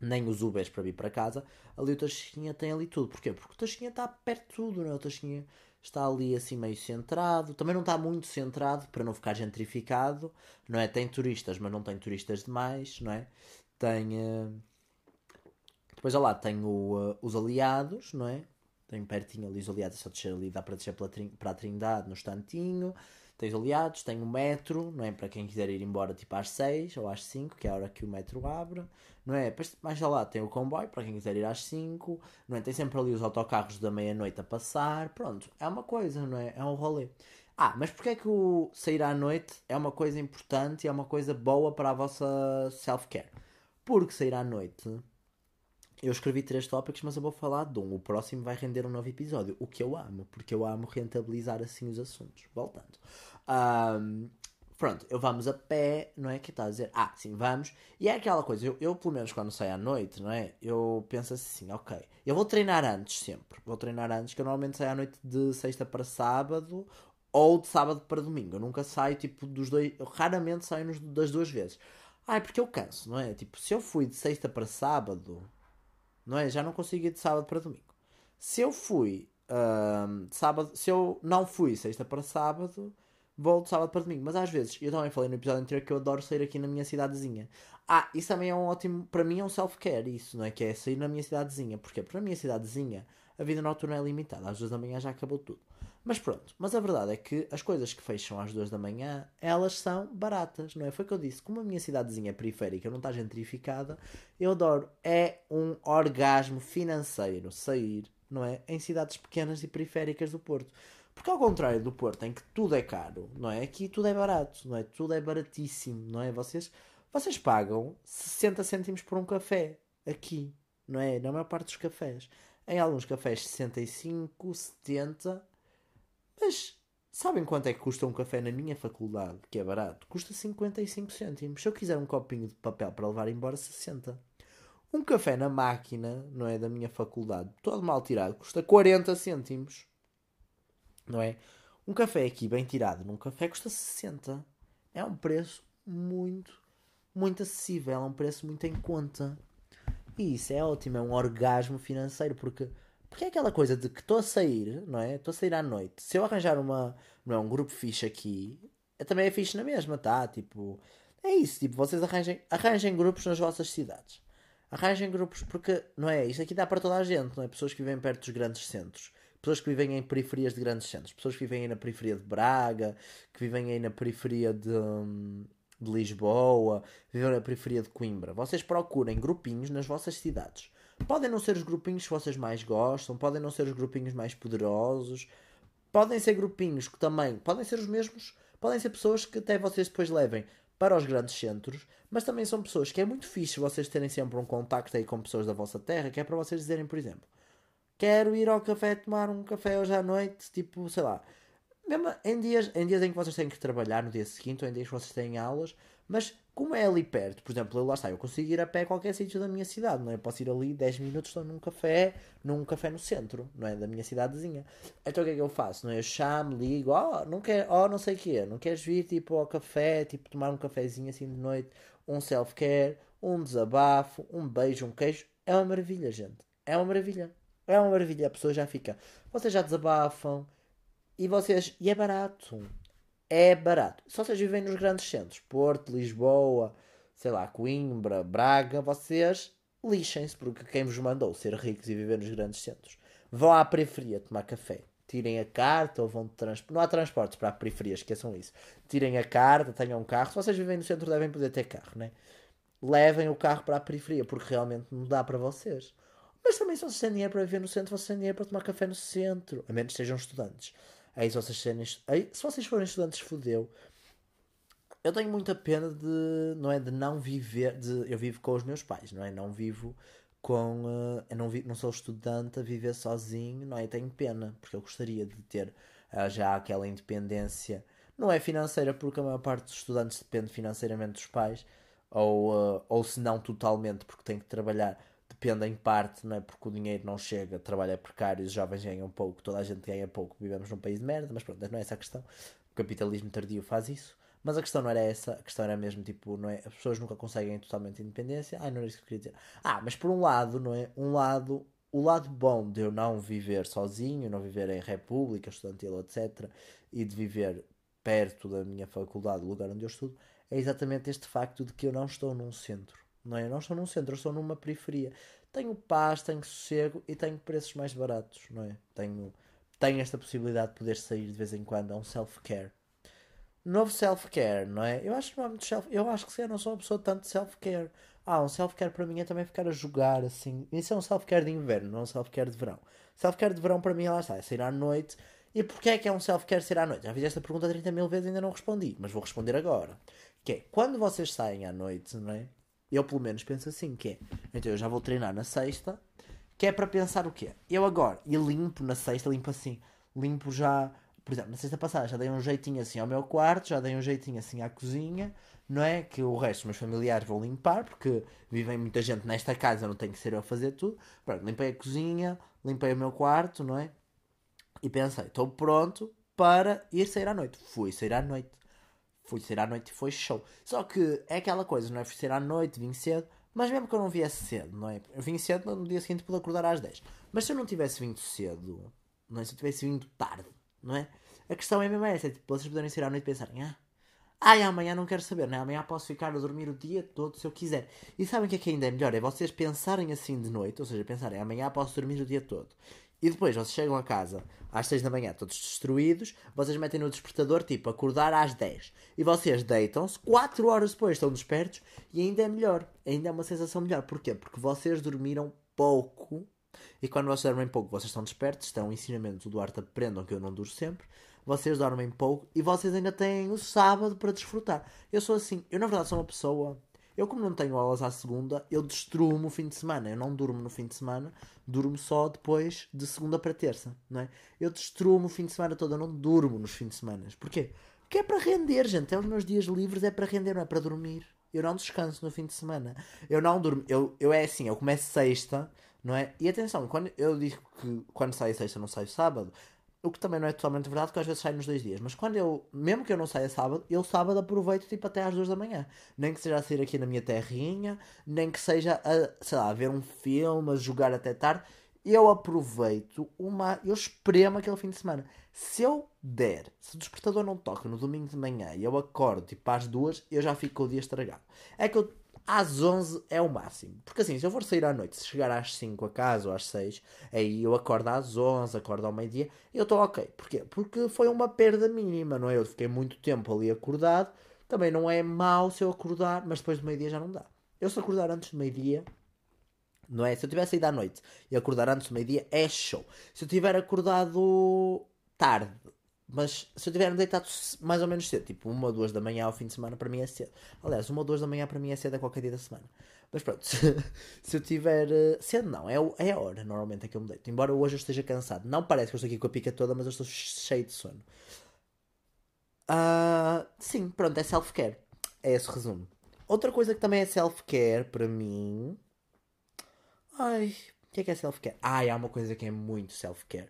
Nem os Ubers para vir para casa, ali o Tasquinha tem ali tudo. Porquê? Porque o Tasquinha está perto de tudo, não é? O Tasquinha está ali assim meio centrado, também não está muito centrado para não ficar gentrificado, não é? Tem turistas, mas não tem turistas demais, não é? Tem. Uh... Depois, olha lá, tem o, uh, os aliados, não é? Tem pertinho ali os aliados, é só descer ali, dá para descer pela, para a Trindade no estantinho. Tens aliados, tem o metro, não é? Para quem quiser ir embora tipo às 6 ou às 5, que é a hora que o metro abre, não é? Mais lá tem o comboio, para quem quiser ir às 5, não é? Tem sempre ali os autocarros da meia-noite a passar, pronto, é uma coisa, não é? É um rolê. Ah, mas porquê é que o sair à noite é uma coisa importante e é uma coisa boa para a vossa self-care? Porque sair à noite eu escrevi três tópicos, mas eu vou falar de um. O próximo vai render um novo episódio. O que eu amo, porque eu amo rentabilizar assim os assuntos. Voltando. Um, pronto, eu vamos a pé, não é? Que está a dizer, ah, sim, vamos. E é aquela coisa, eu, eu pelo menos quando saio à noite, não é? Eu penso assim, ok, eu vou treinar antes sempre. Vou treinar antes, que eu normalmente saio à noite de sexta para sábado ou de sábado para domingo. Eu nunca saio, tipo, dos dois. Eu raramente saio nos, das duas vezes. Ah, é porque eu canso, não é? Tipo, se eu fui de sexta para sábado, não é? Já não consigo ir de sábado para domingo. Se eu fui uh, sábado, se eu não fui sexta para sábado, vou de sábado para domingo. Mas às vezes, eu também falei no episódio anterior que eu adoro sair aqui na minha cidadezinha. Ah, isso também é um ótimo, para mim é um self-care, isso, não é? Que é sair na minha cidadezinha. Porquê? Porque na minha cidadezinha a vida noturna é limitada. Às duas da manhã já acabou tudo. Mas pronto, mas a verdade é que as coisas que fecham às duas da manhã, elas são baratas, não é? Foi o que eu disse. Como a minha cidadezinha é periférica não está gentrificada, eu adoro. É um orgasmo financeiro sair, não é? Em cidades pequenas e periféricas do Porto. Porque ao contrário do Porto, em que tudo é caro, não é? Aqui tudo é barato, não é? Tudo é baratíssimo, não é? Vocês, vocês pagam 60 cêntimos por um café aqui, não é? Na maior parte dos cafés. Em alguns cafés 65, 70 mas sabem quanto é que custa um café na minha faculdade, que é barato? Custa 55 cêntimos. Se eu quiser um copinho de papel para levar embora, 60. Um café na máquina, não é? Da minha faculdade, todo mal tirado, custa 40 cêntimos. Não é? Um café aqui bem tirado num café custa 60. É um preço muito, muito acessível. É um preço muito em conta. E isso é ótimo. É um orgasmo financeiro porque porque é aquela coisa de que estou a sair, não é? Estou a sair à noite. Se eu arranjar uma, não é, um grupo fixe aqui, também é fixe na mesma, tá? Tipo, é isso. Tipo, vocês arranjem, arranjem grupos nas vossas cidades. Arranjem grupos, porque, não é? Isto aqui dá para toda a gente, não é? Pessoas que vivem perto dos grandes centros. Pessoas que vivem em periferias de grandes centros. Pessoas que vivem aí na periferia de Braga, que vivem aí na periferia de, de Lisboa, vivem na periferia de Coimbra. Vocês procurem grupinhos nas vossas cidades Podem não ser os grupinhos que vocês mais gostam, podem não ser os grupinhos mais poderosos, podem ser grupinhos que também podem ser os mesmos, podem ser pessoas que até vocês depois levem para os grandes centros, mas também são pessoas que é muito fixe vocês terem sempre um contacto aí com pessoas da vossa terra, que é para vocês dizerem, por exemplo, quero ir ao café tomar um café hoje à noite, tipo, sei lá, mesmo em dias, em dias em que vocês têm que trabalhar no dia seguinte ou em dias que vocês têm aulas, mas como é ali perto, por exemplo, eu lá está, eu consigo ir a pé a qualquer sítio da minha cidade, não é? Eu posso ir ali 10 minutos, estou num café, num café no centro, não é? Da minha cidadezinha. Então o que é que eu faço? Não é? Eu chamo, ligo, oh, não quer, oh, não sei o quê, não queres vir tipo ao café, tipo tomar um cafezinho assim de noite, um self-care, um desabafo, um beijo, um queijo. É uma maravilha, gente. É uma maravilha. É uma maravilha. A pessoa já fica. Vocês já desabafam e vocês. E é barato é barato. Se vocês vivem nos grandes centros, Porto, Lisboa, sei lá, Coimbra, Braga, vocês lixem-se, porque quem vos mandou ser ricos e viver nos grandes centros? Vão à periferia tomar café. Tirem a carta ou vão de transporte. Não há transportes para a periferia, esqueçam isso. Tirem a carta, tenham um carro. Se vocês vivem no centro, devem poder ter carro, né? Levem o carro para a periferia, porque realmente não dá para vocês. Mas também, se vocês têm dinheiro para viver no centro, vocês têm dinheiro para tomar café no centro. A menos que sejam estudantes. Aí se vocês, serem, aí, se vocês forem estudantes, fodeu. Eu tenho muita pena de, não é, de não viver, de, eu vivo com os meus pais, não é? Não vivo com, uh, eu não, vi, não sou estudante a viver sozinho, não é? tenho pena, porque eu gostaria de ter uh, já aquela independência, não é financeira, porque a maior parte dos estudantes depende financeiramente dos pais, ou, uh, ou se não totalmente, porque tem que trabalhar depende em parte, não é? Porque o dinheiro não chega, trabalho é precário, os jovens ganham pouco, toda a gente ganha pouco, vivemos num país de merda, mas pronto, não é essa a questão. O capitalismo tardio faz isso. Mas a questão não era essa, a questão era mesmo tipo, não é? As pessoas nunca conseguem totalmente independência. Ai, não era isso que eu queria dizer. Ah, mas por um lado, não é? Um lado, o lado bom de eu não viver sozinho, não viver em república estudantil, etc., e de viver perto da minha faculdade, do lugar onde eu estudo, é exatamente este facto de que eu não estou num centro não é? Não estou num centro, estou numa periferia. Tenho paz, tenho sossego e tenho preços mais baratos, não é? Tenho, tenho esta possibilidade de poder sair de vez em quando, é um self-care. Novo self-care, não é? Eu acho que não há muito self Eu acho que se eu não sou uma pessoa tanto self-care. Ah, um self-care para mim é também ficar a jogar assim. Isso é um self-care de inverno, não é um self-care de verão. Self-care de verão para mim, lá está, é sair à noite. E porquê é que é um self-care sair à noite? Já fiz esta pergunta 30 mil vezes e ainda não respondi, mas vou responder agora. Que é, quando vocês saem à noite, não é? Eu pelo menos penso assim, que é, então eu já vou treinar na sexta, que é para pensar o quê? Eu agora, e limpo na sexta, limpo assim, limpo já, por exemplo, na sexta passada já dei um jeitinho assim ao meu quarto, já dei um jeitinho assim à cozinha, não é? Que o resto dos meus familiares vão limpar, porque vivem muita gente nesta casa, não tenho que ser eu a fazer tudo. Pronto, limpei a cozinha, limpei o meu quarto, não é? E pensei, estou pronto para ir sair à noite. Fui sair à noite. Fui sair à noite e foi show. Só que é aquela coisa, não é? Fui sair à noite, vim cedo, mas mesmo que eu não viesse cedo, não é? Eu vim cedo, no dia seguinte pude acordar às 10. Mas se eu não tivesse vindo cedo, não é? Se eu tivesse vindo tarde, não é? A questão é mesmo essa, é, tipo, vocês poderem sair à noite e pensarem, ah, Ai, amanhã não quero saber, né? Amanhã posso ficar a dormir o dia todo se eu quiser. E sabem o que é que ainda é melhor? É vocês pensarem assim de noite, ou seja, pensarem amanhã posso dormir o dia todo. E depois vocês chegam a casa às 6 da manhã, todos destruídos, vocês metem no despertador, tipo, acordar às 10. E vocês deitam-se, 4 horas depois estão despertos e ainda é melhor. Ainda é uma sensação melhor. Porquê? Porque vocês dormiram pouco. E quando vocês dormem pouco, vocês estão despertos. Estão um ensinamento do Duarte, aprendam que eu não duro sempre vocês dormem pouco e vocês ainda têm o sábado para desfrutar. Eu sou assim, eu na verdade sou uma pessoa. Eu, como não tenho aulas à segunda, eu destruo-me o fim de semana. Eu não durmo no fim de semana, durmo só depois de segunda para terça, não é? Eu destruo-me o fim de semana todo, eu não durmo nos fins de semana. Porquê? Porque é para render, gente. É os meus dias livres, é para render, não é para dormir. Eu não descanso no fim de semana. Eu não durmo. Eu, eu é assim, eu começo sexta, não é? E atenção, quando eu digo que quando saio sexta não saio sábado, o que também não é totalmente verdade, porque às vezes sai nos dois dias. Mas quando eu, mesmo que eu não saia sábado, eu sábado aproveito tipo até às duas da manhã. Nem que seja a sair aqui na minha terrinha, nem que seja a, sei lá, a ver um filme, a jogar até tarde. Eu aproveito uma. Eu espremo aquele fim de semana. Se eu der, se o despertador não toca no domingo de manhã e eu acordo tipo às duas, eu já fico o dia estragado. É que eu às 11 é o máximo. Porque assim, se eu for sair à noite, se chegar às 5 a casa ou às 6, aí eu acordo às 11, acordo ao meio-dia, eu estou ok. Porquê? Porque foi uma perda mínima, não é? Eu fiquei muito tempo ali acordado. Também não é mau se eu acordar, mas depois do meio-dia já não dá. Eu se acordar antes do meio-dia, não é? Se eu tivesse ido à noite e acordar antes do meio-dia, é show. Se eu tiver acordado tarde mas se eu tiver deitado mais ou menos cedo, tipo uma ou duas da manhã ao fim de semana, para mim é cedo. Aliás, uma ou duas da manhã para mim é cedo a qualquer dia da semana. Mas pronto, se, se eu tiver. Eh, cedo não, é, é a hora normalmente é que eu me deito. Embora hoje eu esteja cansado. Não parece que eu estou aqui com a pica toda, mas eu estou cheio de sono. Uh, sim, pronto, é self-care. É esse o resumo. Outra coisa que também é self-care para mim. Ai, o que é que é self-care? Ai, há uma coisa que é muito self-care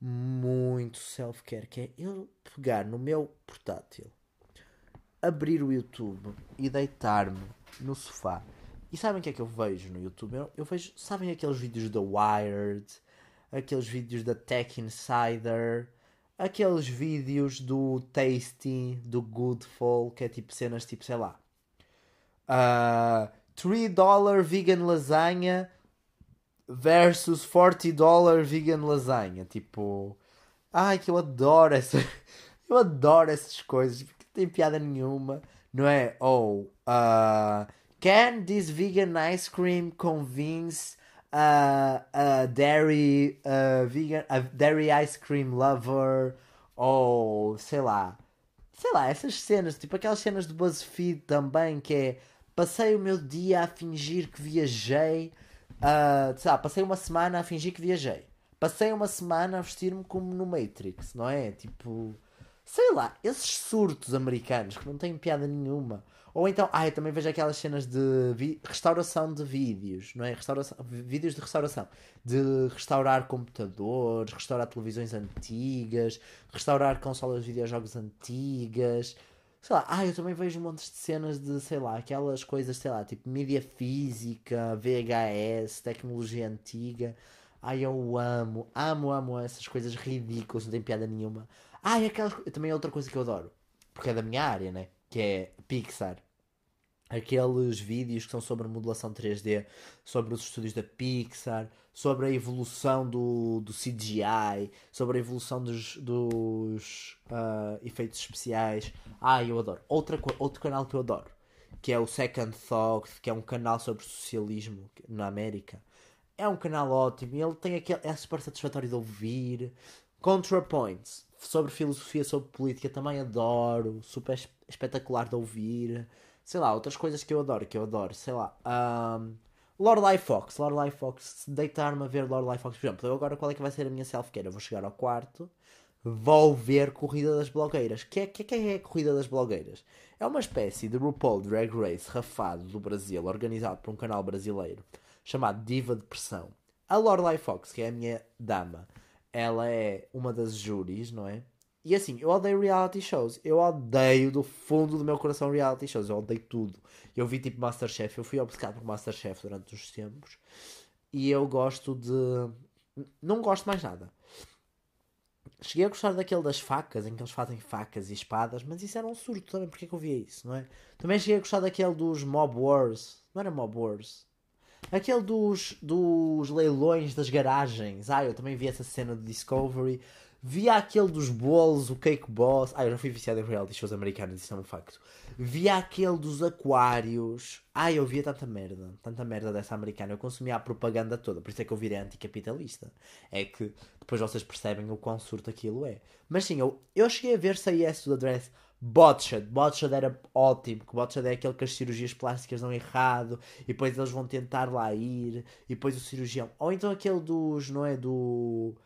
muito self-care, que é eu pegar no meu portátil, abrir o YouTube e deitar-me no sofá. E sabem o que é que eu vejo no YouTube? Eu, eu vejo, sabem aqueles vídeos da Wired, aqueles vídeos da Tech Insider, aqueles vídeos do Tasty, do Goodful, que é tipo cenas tipo, sei lá, uh, 3 dollar vegan lasanha versus 40 dollar vegan lasanha. Tipo, ai que eu adoro essa. Eu adoro essas coisas porque não tem piada nenhuma, não é? Ou, oh, uh, can this vegan ice cream convince a, a dairy a vegan a dairy ice cream lover? Ou, sei lá, sei lá, essas cenas, tipo aquelas cenas do BuzzFeed também que é passei o meu dia a fingir que viajei Uh, sei lá, passei uma semana a fingir que viajei. Passei uma semana a vestir-me como no Matrix, não é? Tipo, sei lá, esses surtos americanos que não têm piada nenhuma. Ou então, ah, eu também vejo aquelas cenas de restauração de vídeos, não é? Restauração, vídeos de restauração. De restaurar computadores, restaurar televisões antigas, restaurar consolas de videojogos antigas sei lá, ah, eu também vejo um monte de cenas de, sei lá, aquelas coisas, sei lá, tipo mídia física, VHS, tecnologia antiga. Ai, eu amo, amo, amo essas coisas ridículas, não tem piada nenhuma. Ai, aquelas. Também é outra coisa que eu adoro, porque é da minha área, né? Que é Pixar aqueles vídeos que são sobre modelação 3D, sobre os estúdios da Pixar, sobre a evolução do, do CGI, sobre a evolução dos, dos uh, efeitos especiais. Ah, eu adoro. Outra, outro canal que eu adoro, que é o Second Thought, que é um canal sobre socialismo na América. É um canal ótimo, ele tem aquele, é super satisfatório de ouvir. ContraPoints, sobre filosofia, sobre política, também adoro, super espetacular de ouvir sei lá, outras coisas que eu adoro, que eu adoro, sei lá. Um, Lorelai Fox, Lorelai Fox, deitar-me a ver Lorelai Fox, por exemplo, eu agora qual é que vai ser a minha self-care? Eu vou chegar ao quarto, vou ver Corrida das Blogueiras. Que é, que, que é a Corrida das Blogueiras? É uma espécie de RuPaul Drag Race rafado do Brasil, organizado por um canal brasileiro chamado Diva de Pressão. A Lorelai Fox, que é a minha dama, ela é uma das júris, não é? E assim, eu odeio reality shows. Eu odeio do fundo do meu coração reality shows. Eu odeio tudo. Eu vi tipo Masterchef. Eu fui obcecado por Masterchef durante os tempos. E eu gosto de. Não gosto mais nada. Cheguei a gostar daquele das facas, em que eles fazem facas e espadas, mas isso era um surto também, porque é que eu via isso, não é? Também cheguei a gostar daquele dos Mob Wars, não era Mob Wars? Aquele dos, dos leilões das garagens, ah, eu também vi essa cena de Discovery. Via aquele dos bolos, o Cake Boss. Ah, eu já fui viciado em reality shows americanos, isso é um facto. Via aquele dos aquários. Ah, eu via tanta merda, tanta merda dessa americana. Eu consumia a propaganda toda, por isso é que eu virei anticapitalista. É que depois vocês percebem o quão surto aquilo é. Mas sim, eu, eu cheguei a ver Say do Dress Botched. Botched era ótimo, que Botched é aquele que as cirurgias plásticas dão errado e depois eles vão tentar lá ir e depois o cirurgião. Ou então aquele dos, não é? Do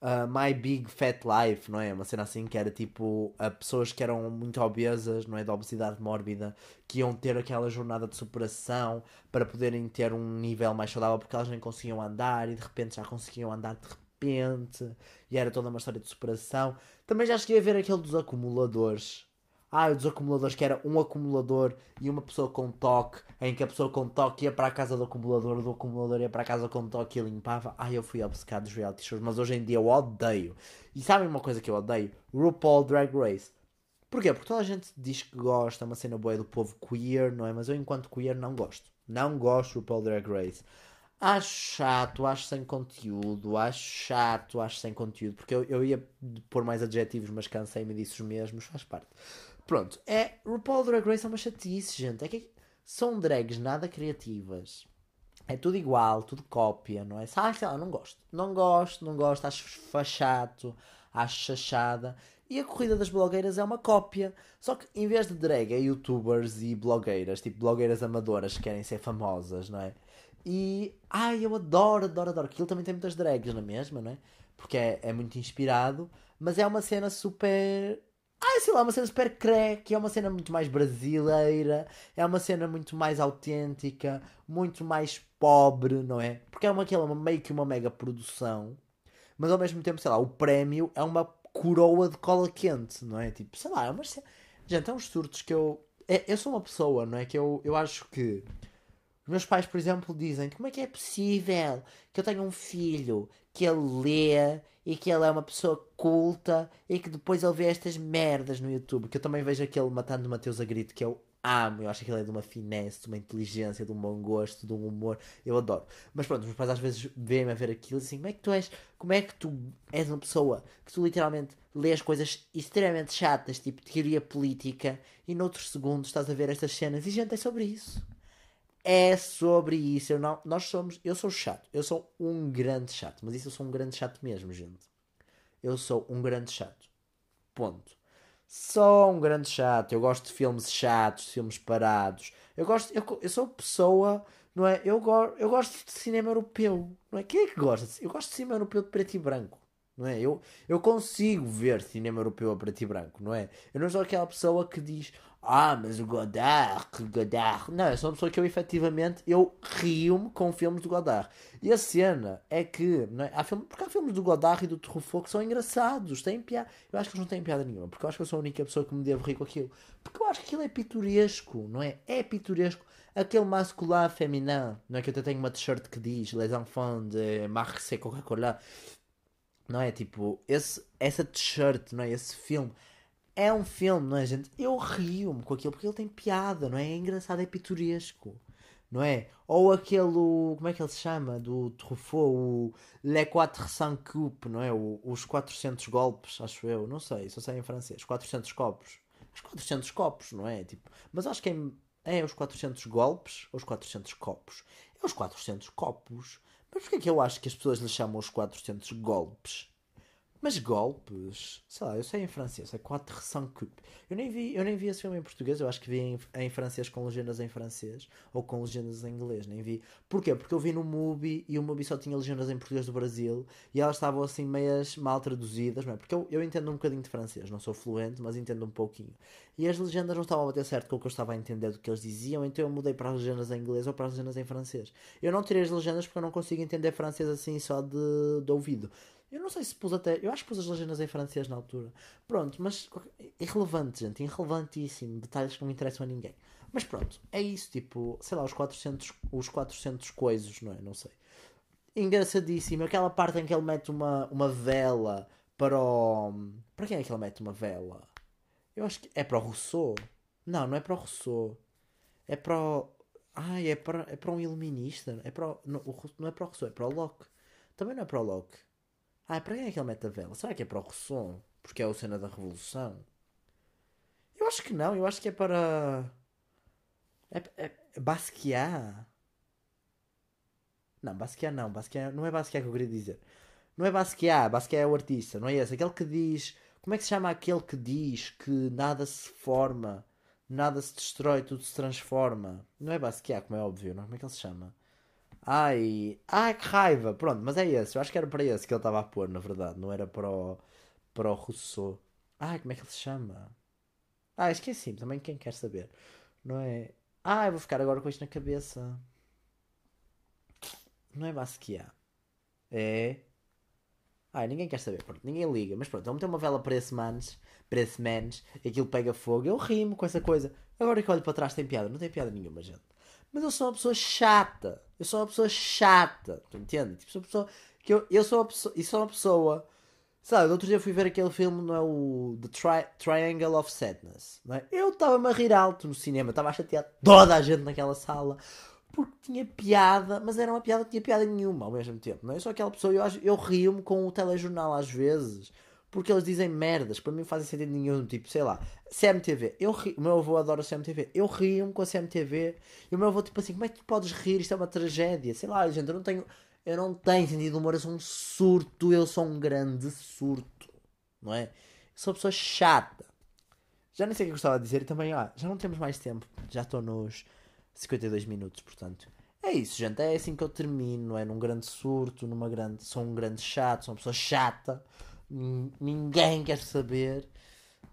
uh, My Big Fat Life, não é? Uma cena assim que era tipo a pessoas que eram muito obesas, não é? Da obesidade mórbida, que iam ter aquela jornada de superação para poderem ter um nível mais saudável porque elas nem conseguiam andar e de repente já conseguiam andar de repente e era toda uma história de superação. Também já cheguei a ver aquele dos acumuladores ah, dos acumuladores, que era um acumulador e uma pessoa com toque, em que a pessoa com toque ia para a casa do acumulador, do acumulador ia para a casa com toque e limpava. Ah, eu fui obcecado dos reality shows, mas hoje em dia eu odeio. E sabem uma coisa que eu odeio? RuPaul Drag Race. Porquê? Porque toda a gente diz que gosta, uma cena boa do povo queer, não é? Mas eu, enquanto queer, não gosto. Não gosto do RuPaul Drag Race. Acho chato, acho sem conteúdo, acho chato, acho sem conteúdo. Porque eu, eu ia pôr mais adjetivos, mas cansei-me disso mesmos, faz parte. Pronto, é RuPaul Drag Race é uma chatice, gente. É que são drags nada criativas. É tudo igual, tudo cópia, não é? Ah, sei lá, não gosto. Não gosto, não gosto, acho fachato, acho chachada. E a corrida das blogueiras é uma cópia. Só que em vez de drag é youtubers e blogueiras, tipo blogueiras amadoras que querem ser famosas, não é? E ai, eu adoro, adoro, adoro. Aquilo também tem muitas drags na mesma, não é? Porque é, é muito inspirado, mas é uma cena super ah, sei lá, uma cena super crack, é uma cena muito mais brasileira, é uma cena muito mais autêntica, muito mais pobre, não é? Porque é uma, aquela, uma, meio que uma mega produção, mas ao mesmo tempo, sei lá, o prémio é uma coroa de cola quente, não é? Tipo, sei lá, é uma cena... Gente, é uns surtos que eu... É, eu sou uma pessoa, não é? Que eu, eu acho que... Os meus pais, por exemplo, dizem como é que é possível que eu tenha um filho que ele lê e que ele é uma pessoa culta e que depois ele vê estas merdas no YouTube. Que eu também vejo aquele Matando Mateus a Grito que eu amo. Eu acho que ele é de uma finesse, de uma inteligência, de um bom gosto, de um humor. Eu adoro. Mas pronto, os meus pais às vezes veem-me a ver aquilo e assim: como é que tu és? Como é que tu és uma pessoa que tu literalmente lês coisas extremamente chatas, tipo teoria política, e noutros segundos estás a ver estas cenas? E gente, é sobre isso é sobre isso. Eu não, nós somos, eu sou chato, eu sou um grande chato, mas isso eu sou um grande chato mesmo, gente. Eu sou um grande chato. Ponto. Sou um grande chato. Eu gosto de filmes chatos, filmes parados. Eu gosto, eu, eu sou pessoa, não é? Eu, go, eu gosto de cinema europeu, não é? Quem é que gosta? Eu gosto de cinema europeu de preto e branco. Não é? eu, eu consigo ver cinema europeu a preto e branco, não é? Eu não sou aquela pessoa que diz ah, mas o Godard, Godard. Não, eu sou uma pessoa que eu efetivamente eu rio-me com filmes do Godard. E a cena é que, não é? há filme, porque há filmes do Godard e do Truffaut que são engraçados, têm piada. Eu acho que eles não têm piada nenhuma, porque eu acho que eu sou a única pessoa que me devo rir com aquilo. Porque eu acho que aquilo é pitoresco, não é? É pitoresco. Aquele masculin feminin, não é? Que eu até tenho uma t-shirt que diz Les enfants de Marc Coca-Cola. Não é? Tipo, esse, essa t-shirt, não é? Esse filme é um filme, não é, gente? Eu rio-me com aquilo porque ele tem piada, não é? É engraçado, é pitoresco, não é? Ou aquele, como é que ele se chama? Do Truffaut, o Les 400 Coups, não é? O, os 400 golpes, acho eu, não sei, só sei em francês. 400 copos. Os 400 copos, não é? Tipo, mas acho que é, é os 400 golpes ou os 400 copos? É os 400 copos. Mas porquê é que eu acho que as pessoas lhe chamam os 400 golpes? Mas golpes, sei lá, eu sei em francês, é 400 coups. Eu nem vi, eu nem vi esse filme em português, eu acho que vi em, em francês com legendas em francês ou com legendas em inglês, nem vi. Porquê? Porque eu vi no Mubi e o Mubi só tinha legendas em português do Brasil e elas estavam assim meias mal traduzidas, não é? Porque eu, eu entendo um bocadinho de francês, não sou fluente, mas entendo um pouquinho. E as legendas não estavam a bater certo com o que eu estava a entender do que eles diziam, então eu mudei para as legendas em inglês ou para as legendas em francês. Eu não tirei as legendas porque eu não consigo entender francês assim só de, de ouvido. Eu não sei se pus até. Eu acho que pus as legendas em francês na altura. Pronto, mas. Irrelevante, gente. Irrelevantíssimo. Detalhes que não interessam a ninguém. Mas pronto, é isso. Tipo, sei lá, os 400, os 400 coisas, não é? Não sei. Engraçadíssimo. Aquela parte em que ele mete uma, uma vela para o. Para quem é que ele mete uma vela? Eu acho que é para o Rousseau. Não, não é para o Rousseau. É para o. Ai, é para, é para um iluminista. É para o... não, não é para o Rousseau, é para o Locke. Também não é para o Locke. Ah, para quem é que ele mete a vela? Será que é para o Rousseau? Porque é o cena da Revolução? Eu acho que não, eu acho que é para. É, é, é Basquiat? Não, Basquiat não. Basquiat, não é Basquiat que eu queria dizer. Não é Basquiat, Basquiat é o artista, não é esse. Aquele que diz. Como é que se chama aquele que diz que nada se forma, nada se destrói, tudo se transforma? Não é Basquiat, como é óbvio, não? Como é que ele se chama? Ai, ai que raiva. Pronto, mas é esse. Eu acho que era para esse que ele estava a pôr, na verdade. Não era para o, para o Rousseau. Ai, como é que ele se chama? Ah, esqueci também quem quer saber. Não é? Ah, eu vou ficar agora com isto na cabeça. Não é Basquiat. É. Ai, ninguém quer saber. Pronto, ninguém liga. Mas pronto, ele meteu uma vela para esse manos. Para esse manos. E aquilo pega fogo. Eu rimo com essa coisa. Agora que olho para trás tem piada. Não tem piada nenhuma, gente. Mas eu sou uma pessoa chata. Eu sou uma pessoa chata. Tu entende? Tipo, sou uma pessoa. Que eu, eu sou uma pessoa. E sou uma pessoa. Sabe, outro dia fui ver aquele filme, não é o The Tri Triangle of Sadness, não é? Eu estava-me a rir alto no cinema, estava a chatear toda a gente naquela sala porque tinha piada, mas era uma piada que tinha piada nenhuma ao mesmo tempo, não é? Eu sou aquela pessoa, eu, eu rio-me com o telejornal às vezes, porque eles dizem merdas, para mim não fazem sentido nenhum, tipo, sei lá, CMTV, eu ri, o meu avô adora CMTV, eu rio-me com a CMTV, e o meu avô, tipo assim, como é que tu podes rir? Isto é uma tragédia, sei lá, gente, eu não tenho, eu não tenho sentido de humor, eu sou um surto, eu sou um grande surto, não é? Eu sou uma pessoa chata. Já nem sei o que eu gostava de dizer, e também, ah, já não temos mais tempo, já estou nos 52 minutos, portanto. É isso, gente. É assim que eu termino, é num grande surto, numa grande. Sou um grande chato, sou uma pessoa chata. Ninguém quer saber.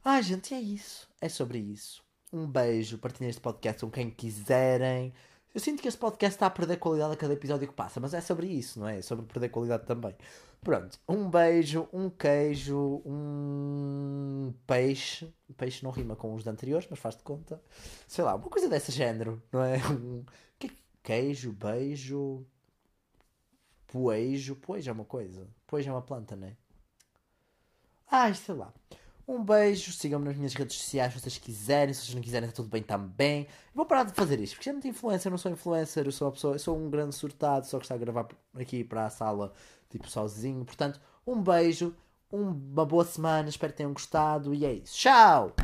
Ah, gente, é isso. É sobre isso. Um beijo. Partilhem este podcast com quem quiserem. Eu sinto que este podcast está a perder qualidade a cada episódio que passa, mas é sobre isso, não é? É sobre perder qualidade também. Pronto. Um beijo, um queijo, um peixe. Peixe não rima com os de anteriores, mas faz de conta. Sei lá, uma coisa desse género, não é? Um queijo, beijo. Poejo. Poejo é uma coisa. Poejo é uma planta, não é? Ai, sei lá. Um beijo, sigam-me nas minhas redes sociais se vocês quiserem, se vocês não quiserem, está tudo bem também. Vou parar de fazer isto, porque já não tenho influência, eu não sou influencer, eu sou uma pessoa, eu sou um grande surtado, só que está a gravar aqui para a sala, tipo, sozinho. Portanto, um beijo, uma boa semana, espero que tenham gostado e é isso. Tchau!